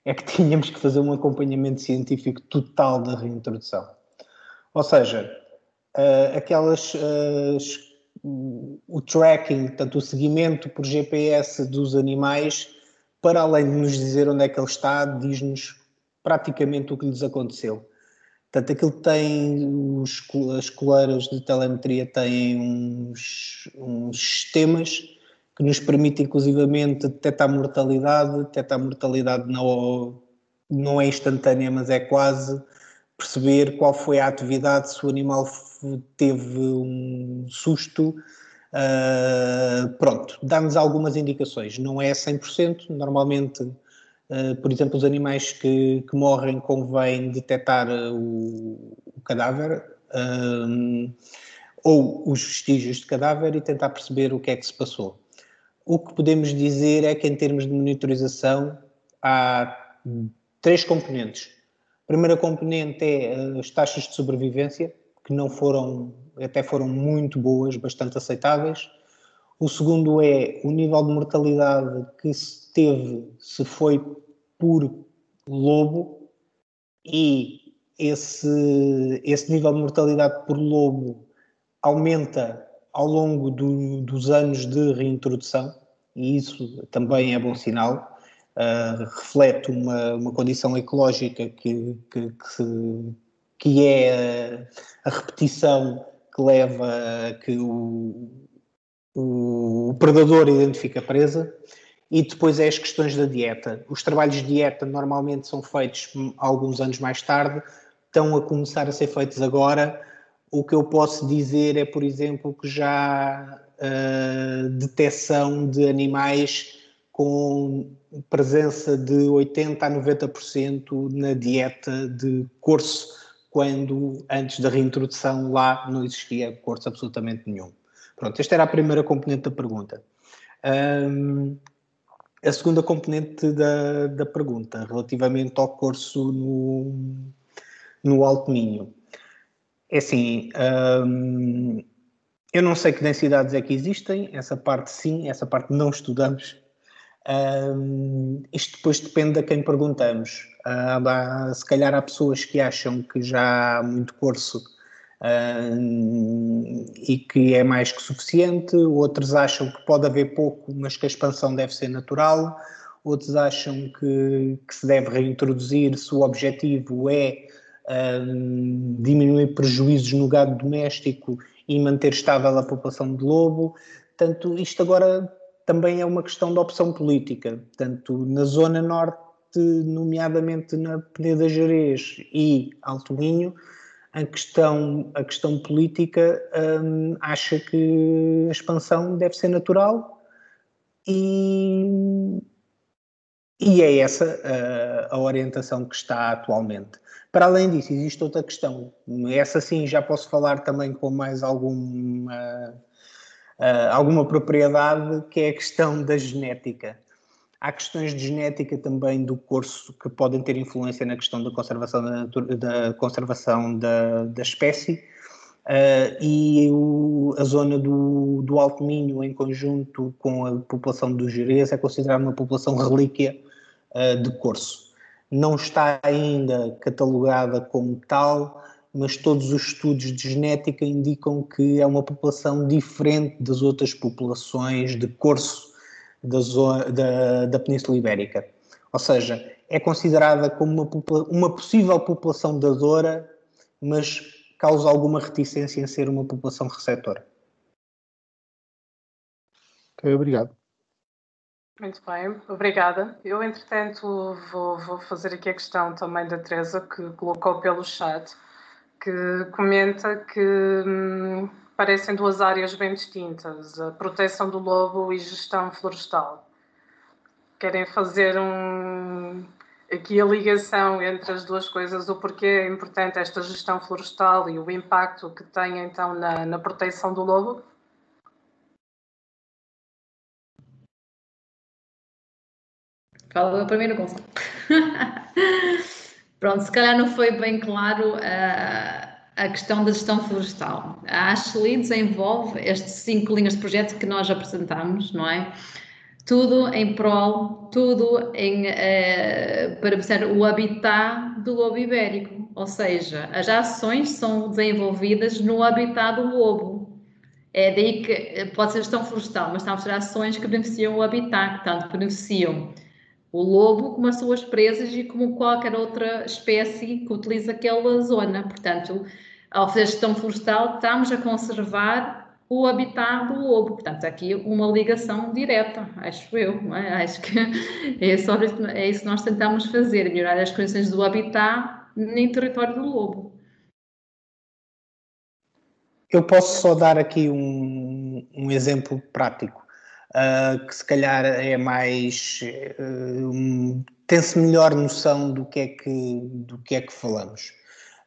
é que tínhamos que fazer um acompanhamento científico total da reintrodução. Ou seja, uh, aquelas. Uh, o tracking, portanto, o seguimento por GPS dos animais para além de nos dizer onde é que ele está, diz-nos praticamente o que lhes aconteceu. Portanto, aquilo tem, os, as coleiras de telemetria têm uns, uns sistemas que nos permitem, inclusivamente, detectar mortalidade, detectar mortalidade não, não é instantânea, mas é quase, perceber qual foi a atividade, se o animal teve um susto, Uh, pronto, dá-nos algumas indicações, não é 100%, normalmente, por exemplo, os animais que, que morrem convém detectar uh, o, o, cadáver ou os vestígios de cadáver e tentar perceber o que é que se passou. O que podemos dizer é que, em termos de monitorização, há três componentes. A primeira componente é as taxas de sobrevivência, que não foram até foram muito boas, bastante aceitáveis. O segundo é o nível de mortalidade que se teve se foi por lobo e esse, esse nível de mortalidade por lobo aumenta ao longo do, dos anos de reintrodução e isso também é bom sinal. Uh, reflete uma, uma condição ecológica que, que, que, que é a repetição que leva a que o, o, predador identifique a presa e depois é as questões da dieta. Os trabalhos de dieta normalmente são feitos alguns anos mais tarde, estão a começar a ser feitos agora, O que eu posso dizer é, por exemplo, que já há uh, detecção de animais com presença de 80% a 90% na dieta de corso, quando antes da reintrodução lá não existia corso absolutamente nenhum. Pronto, esta era a primeira componente da pergunta. Um, a segunda componente da, da pergunta, relativamente ao curso no, no Alto Minho. É assim, hum, eu não sei que densidades é que existem, essa parte sim, essa parte não estudamos. Hum, isto depois depende a quem perguntamos. Hum, se calhar há pessoas que acham que já há muito curso e que é mais que suficiente, outros acham que pode haver pouco, mas que a expansão deve ser natural, outros acham que, que se deve reintroduzir se o objetivo é diminuir prejuízos no gado doméstico e manter estável a população de lobo. Portanto, isto agora também é uma questão de opção política. Portanto, na zona norte, nomeadamente na Peneda Jerez e Alto Minho, a questão, a questão política um, acha que a expansão deve ser natural e, e é essa a, a orientação que está atualmente. Para além disso, existe outra questão. Essa sim já posso falar também com mais alguma, uh, alguma propriedade, que é a questão da genética. Há questões de genética também do curso que podem ter influência na questão da conservação da, da conservação da, da espécie. Uh, e o, a zona do, do Alto Minho, em conjunto com a população do Jerez, é considerada uma população relíquia uh, de corso. Não está ainda catalogada como tal, mas todos os estudos de genética indicam que é uma população diferente das outras populações de corso da, zona, da, da Península Ibérica. Ou seja, é considerada como uma, uma possível população dadora, mas causa alguma reticência em ser uma população receptora. Ok, obrigado. Muito bem, obrigada. Eu, entretanto, vou, vou, fazer aqui a questão também da Teresa, que colocou pelo chat, que comenta que hum, parecem duas áreas bem distintas, a proteção do lobo e gestão florestal. Querem fazer um, aqui a ligação entre as duas coisas, o porquê é importante esta gestão florestal e o impacto que tem então na, na proteção do lobo? Fala primeiro, Gonçalo. Pronto, se calhar não foi bem claro. Uh a questão da gestão florestal. A Ashley desenvolve estes cinco linhas de projeto que nós apresentamos, não é? Tudo em prol, tudo em, eh, para ser o habitat do lobo ibérico, ou seja, as ações são desenvolvidas no habitat do lobo. É daí que eh, pode ser gestão florestal, mas estamos a ações que beneficiam o habitat, que tanto beneficiam o lobo como as suas presas e como qualquer outra espécie que utiliza aquela zona. Portanto, ao fazer gestão florestal, estamos a conservar o habitat do lobo. Portanto, aqui uma ligação direta, acho eu. É? Acho que é, é isso que nós tentamos fazer, melhorar as condições do habitat no território do lobo. Eu posso só dar aqui um, um exemplo prático, uh, que se calhar é mais. Uh, tem-se melhor noção do que, é que, do que é que falamos.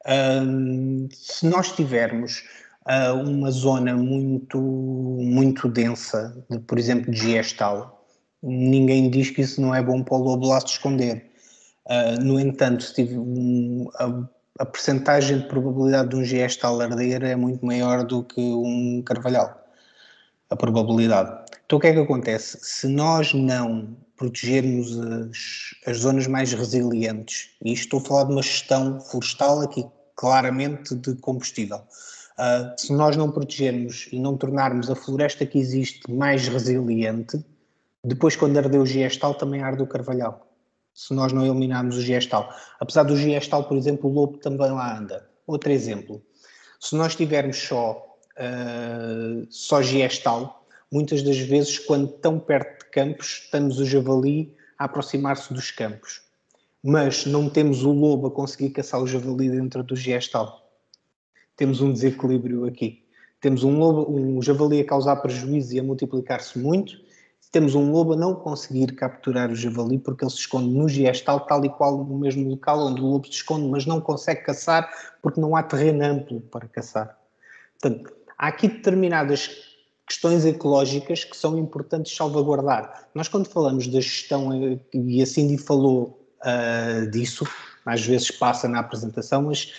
Um, se nós tivermos uh, uma zona muito, muito densa, de, por exemplo, de gestal, ninguém diz que isso não é bom para o lobo lá se esconder. Uh, no entanto, se tiver um, a, a percentagem de probabilidade de um gestal arder é muito maior do que um carvalhal. A probabilidade. Então o que é que acontece? Se nós não protegermos as, as zonas mais resilientes, e estou a falar de uma gestão florestal aqui claramente de combustível. Uh, se nós não protegermos e não tornarmos a floresta que existe mais resiliente, depois quando ardeu o gestal também arde o carvalhal. Se nós não eliminarmos o gestal. Apesar do gestal, por exemplo, o lobo também lá anda. Outro exemplo. Se nós tivermos só, uh, só gestal, muitas das vezes, quando tão perto de campos, estamos o javali a aproximar-se dos campos. Mas não temos o lobo a conseguir caçar o javali dentro do gestal. temos um desequilíbrio aqui. Temos um, lobo, um javali a causar prejuízo e a multiplicar-se muito, temos um lobo a não conseguir capturar o javali porque ele se esconde no gestal, tal e qual no mesmo local onde o lobo se esconde, mas não consegue caçar porque não há terreno amplo para caçar. Portanto, há aqui determinadas questões ecológicas que são importantes salvaguardar. Nós, quando falamos da gestão, eh, e a Cindy falou uh, disso, às vezes passa na apresentação, mas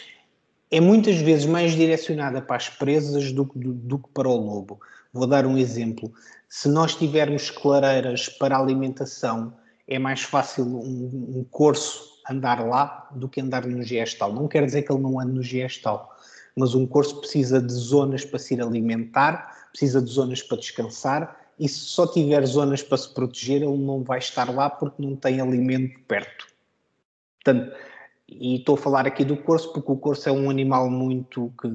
é muitas vezes mais direcionada para as presas do, do, do que para o lobo. Vou dar um exemplo. Se nós tivermos clareiras para alimentação, é mais fácil um, um corso andar lá do que andar no gestal. Não quer dizer que ele não ande no gestal, mas um corso precisa de zonas para se ir alimentar, precisa de zonas para descansar, e se só tiver zonas para se proteger, ele não vai estar lá porque não tem alimento perto. Portanto, e estou a falar aqui do corso porque o corso é um animal muito que,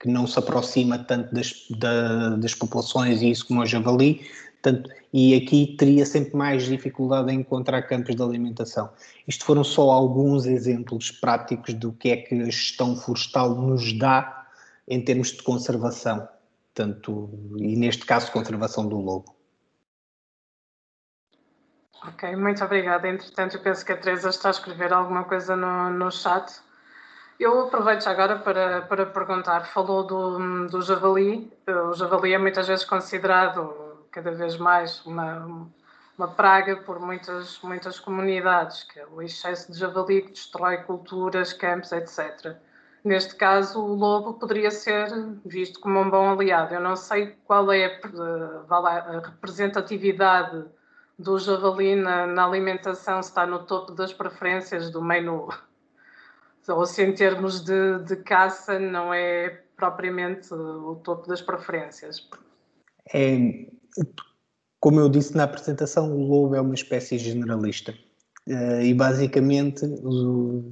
que não se aproxima tanto das, da, das populações e isso como o javali, tanto, e aqui teria sempre mais dificuldade em encontrar campos de alimentação. Isto foram só alguns exemplos práticos do que é que a gestão florestal nos dá em termos de conservação, tanto, e neste caso conservação do lobo. Ok, muito obrigada. Entretanto, eu penso que a Teresa está a escrever alguma coisa no, no chat. Eu aproveito agora para, para perguntar, falou do, do javali, o javali é muitas vezes considerado cada vez mais uma, uma praga por muitas, muitas comunidades, que é o excesso de javali que destrói culturas, campos, etc. Neste caso, o lobo poderia ser visto como um bom aliado. Eu não sei qual é a, a representatividade do javali na, na alimentação, se está no topo das preferências do menu ou se em termos de, de caça não é propriamente o topo das preferências. É, como eu disse na apresentação, o lobo é uma espécie generalista uh, e basicamente os,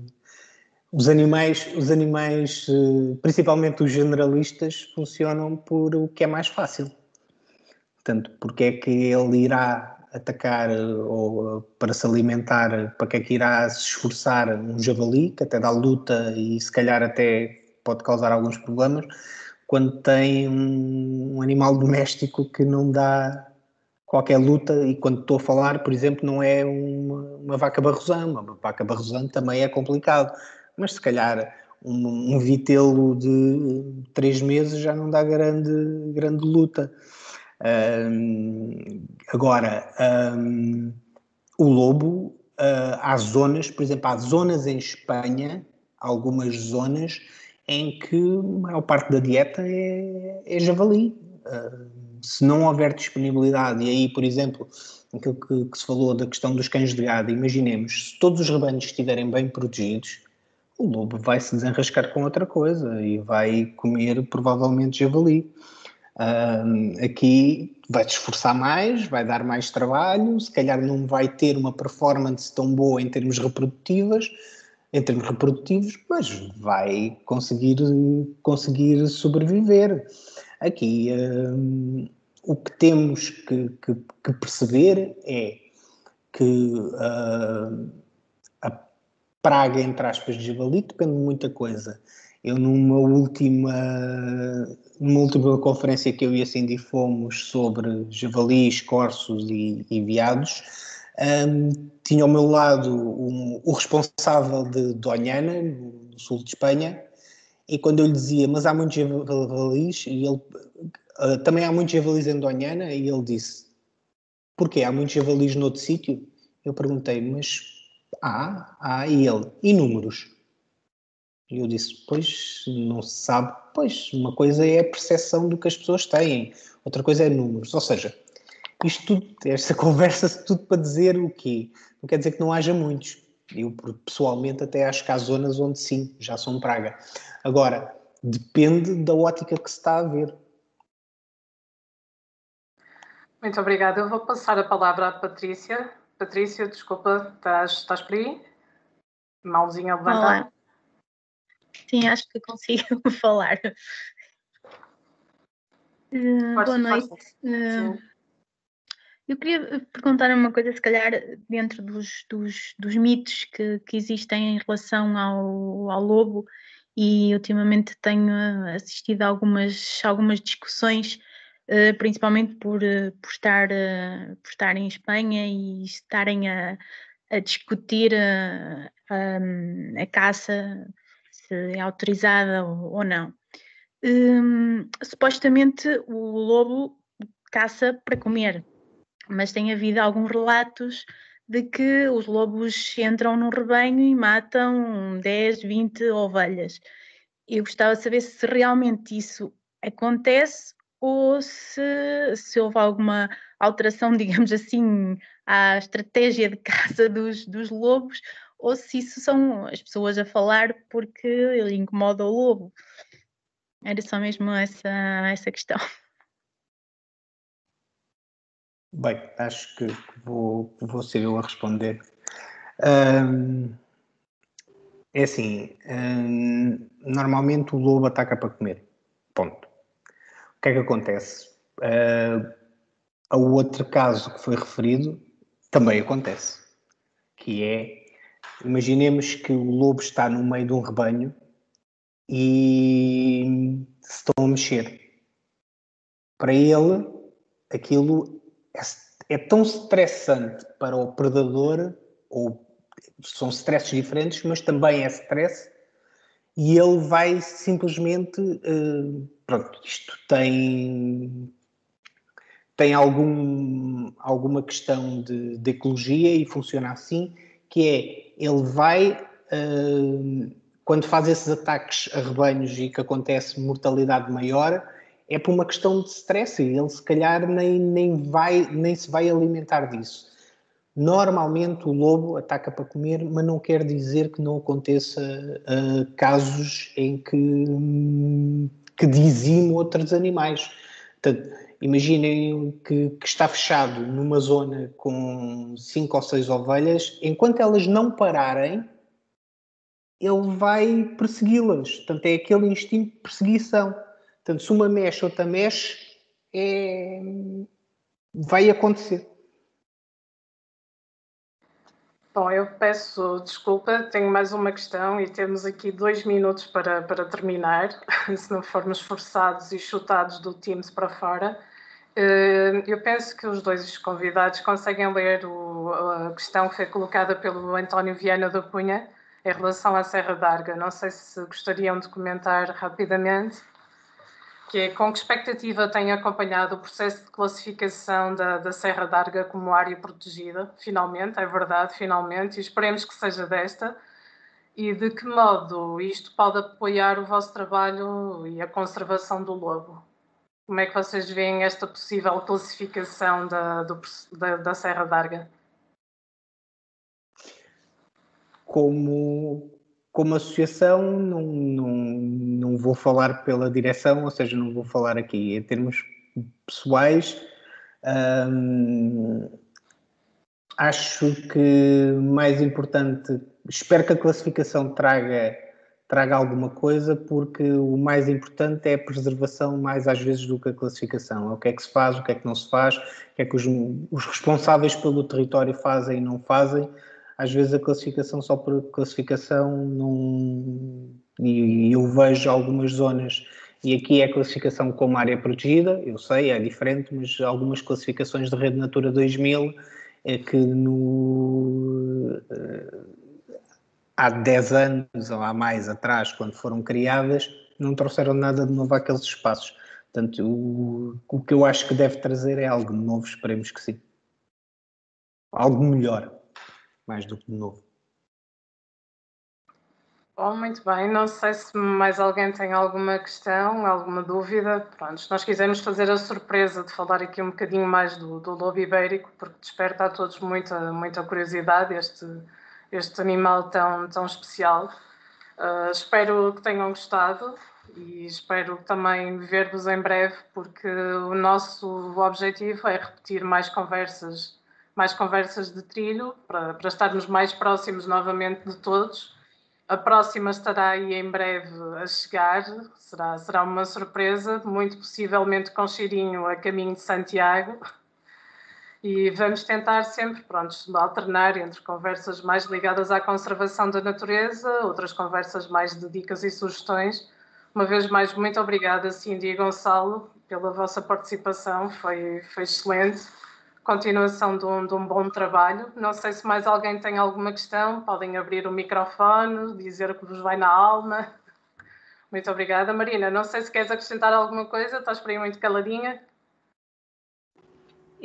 os animais, os animais, uh, principalmente os generalistas, funcionam por o que é mais fácil. Portanto, porque é que ele irá atacar eh, ou eh, para se alimentar, para que é que irá se esforçar um javali, que até dá luta e se calhar até pode causar alguns problemas, quando tem um, um animal doméstico que não dá qualquer luta, e quando estou a falar, por exemplo, não é uma, uma vaca barrosã, uma vaca barrosã também é complicado, mas se calhar um, um vitelo de três meses já não dá grande, grande luta. Um, agora, um, o lobo, uh, há zonas, por exemplo, há zonas em Espanha, algumas zonas, em que a maior parte da dieta é, é javali. Uh, se não houver disponibilidade, e aí, por exemplo, aquilo que, que, se falou da questão dos cães de gado, imaginemos, se todos os rebanhos estiverem bem protegidos, o lobo vai se desenrascar com outra coisa e vai comer provavelmente javali. Um, aqui vai te esforçar mais, vai dar mais trabalho, se calhar não vai ter uma performance tão boa em termos reprodutivas, em termos reprodutivos, mas vai conseguir, conseguir sobreviver. Aqui um, o que temos que, que, que perceber é que uh, praga, entre aspas, de javali depende de muita coisa. Eu numa última, numa última conferência que eu e a Cindy fomos sobre javalis, corsos e, e veados, um, tinha ao meu lado um, o responsável de Doñana, no sul de Espanha, e quando eu lhe dizia, mas há muitos javalis, e ele, uh, também há muitos javalis em Doñana, e ele disse, porquê? Há muitos javalis noutro sítio? Eu perguntei, mas há, há, e ele, e números? E eu disse, pois, não se sabe. Pois, uma coisa é a percepção do que as pessoas têm, outra coisa é números. Ou seja, isto tudo, esta conversa, tudo para dizer o quê? Não quer dizer que não haja muitos. Eu, pessoalmente, até acho que há zonas onde sim, já são praga. Agora, depende da ótica que se está a ver. Muito obrigada. Eu vou passar a palavra à Patrícia. Patrícia, desculpa, estás, estás por aí? Mãozinha levantada. Olá. Sim, acho que consigo falar. Uh, boa noite. Uh, eu queria perguntar uma coisa, se calhar, dentro dos, dos, dos mitos que, que existem em relação ao, ao lobo e ultimamente tenho eh, assistido a algumas, algumas discussões, uh, principalmente por, uh, por, estar, uh, por estar em Espanha e estarem a, a discutir um, a caça, se é autorizada ou, ou não. Um, supostamente o lobo caça para comer, mas tem havido alguns relatos de que os lobos entram num rebanho e matam 10, 20 ovelhas. Eu gostava de saber se realmente isso acontece ou se, se houve alguma alteração, digamos assim, à estratégia de caça dos, dos lobos, ou se isso são as pessoas a falar porque ele incomoda o lobo. Era só mesmo essa, essa questão. Bem, acho que vou, vou ser eu a responder. É assim, normalmente o lobo ataca para comer. Ponto. O que é que acontece? Uh, a outro caso que foi referido também acontece, que é, imaginemos que o lobo está no meio de um rebanho e se estão a mexer. Para ele, aquilo é, é tão estressante para o predador, ou são stresses diferentes, mas também é stress, e ele vai simplesmente. Uh, pronto, isto tem. Tem algum, alguma questão de, de ecologia e funciona assim, que é ele vai uh, quando faz esses ataques a rebanhos e que acontece mortalidade maior, é por uma questão de stress e ele se calhar nem, nem, vai, nem se vai alimentar disso. Normalmente o lobo ataca para comer, mas não quer dizer que não aconteça uh, casos em que, que dizimam outros animais. Portanto, imaginem que, que, está fechado numa zona com cinco ou seis ovelhas, enquanto elas não pararem, ele vai persegui-las. Portanto, é aquele instinto de perseguição. Portanto, se uma mexe, outra mexe, é... vai acontecer. Bom, eu peço desculpa, tenho mais uma questão e temos aqui dois minutos para, para terminar, se não formos forçados e chutados do Teams para fora. Eh, eu penso que os dois convidados conseguem ler o, a questão que foi colocada pelo António Viana da Cunha em relação à Serra d'Arga. Não sei se gostariam de comentar rapidamente que é com que expectativa tem acompanhado o processo de classificação da, da Serra d'Arga como área protegida, finalmente, é verdade, finalmente, e esperemos que seja desta, e de que modo isto pode apoiar o vosso trabalho e a conservação do lobo? Como é que vocês veem esta possível classificação da, do, da, da Serra d'Arga? Como como associação, não, não, não vou falar pela direção, ou seja, não vou falar aqui em termos pessoais. Hum, acho que mais importante, espero que a classificação traga, traga alguma coisa, porque o mais importante é a preservação, mais às vezes do que a classificação. É o que é que se faz, o que é que não se faz, o que é que os, os responsáveis pelo território fazem e não fazem às vezes a classificação só por classificação não. E, eu vejo algumas zonas, e aqui é a classificação como área protegida, eu sei, é diferente, mas algumas classificações de Rede Natura 2000 é que no, eh, há 10 anos ou há mais atrás, quando foram criadas, não trouxeram nada de novo àqueles espaços. Portanto, o, o que eu acho que deve trazer é algo novo, esperemos que sim. Algo melhor mais do que de novo. Bom, muito bem. Não sei se mais alguém tem alguma questão, alguma dúvida. Pronto, nós quisemos fazer a surpresa de falar aqui um bocadinho mais do, do lobo ibérico, porque desperta a todos muita, muita curiosidade este, este animal tão, tão especial. Uh, espero que tenham gostado e espero também ver-vos em breve, porque o nosso objetivo é repetir mais conversas mais conversas de trilho, para, para estarmos mais próximos novamente de todos. A próxima estará aí em breve a chegar, será, será uma surpresa, muito possivelmente com cheirinho a caminho de Santiago. E vamos tentar sempre, pronto, alternar entre conversas mais ligadas à conservação da natureza, outras conversas mais de dicas e sugestões. Uma vez mais, muito obrigada, Cindy e Gonçalo, pela vossa participação, foi, foi excelente. Continuação de um, de um bom trabalho. Não sei se mais alguém tem alguma questão, podem abrir o microfone, dizer o que vos vai na alma. Muito obrigada, Marina. Não sei se queres acrescentar alguma coisa, estás por aí muito caladinha.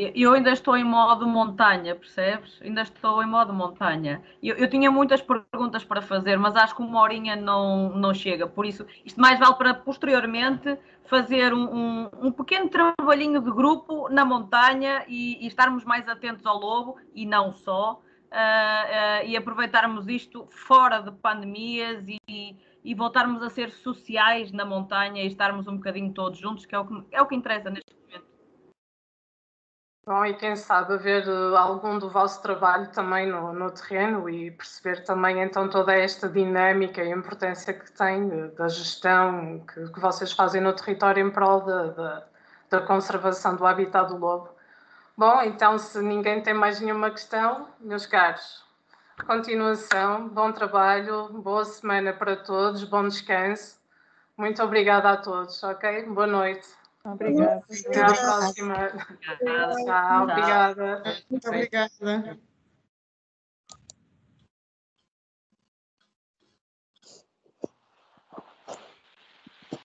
Eu ainda estou em modo montanha, percebes? Ainda estou em modo montanha. Eu, eu, tinha muitas perguntas para fazer, mas acho que uma horinha não, não chega. Por isso, isto mais vale para posteriormente fazer um, um, um pequeno trabalhinho de grupo na montanha e, e, estarmos mais atentos ao lobo e não só. Uh, uh, e aproveitarmos isto fora de pandemias e, e voltarmos a ser sociais na montanha e estarmos um bocadinho todos juntos, que é o que, é o que interessa neste Bom, e quem sabe ver eh, algum do vosso trabalho também no, no terreno e perceber também então toda esta dinâmica e importância que tem eh, da gestão que, que vocês fazem no território em prol da, da, da conservação do habitat do lobo. Bom, então se ninguém tem mais nenhuma questão, meus caros, continuação, bom trabalho, boa semana para todos, bom descanso. Muito obrigada a todos, ok? Boa noite. Obrigada. Até a próxima. Tchau, obrigada. Muito obrigada.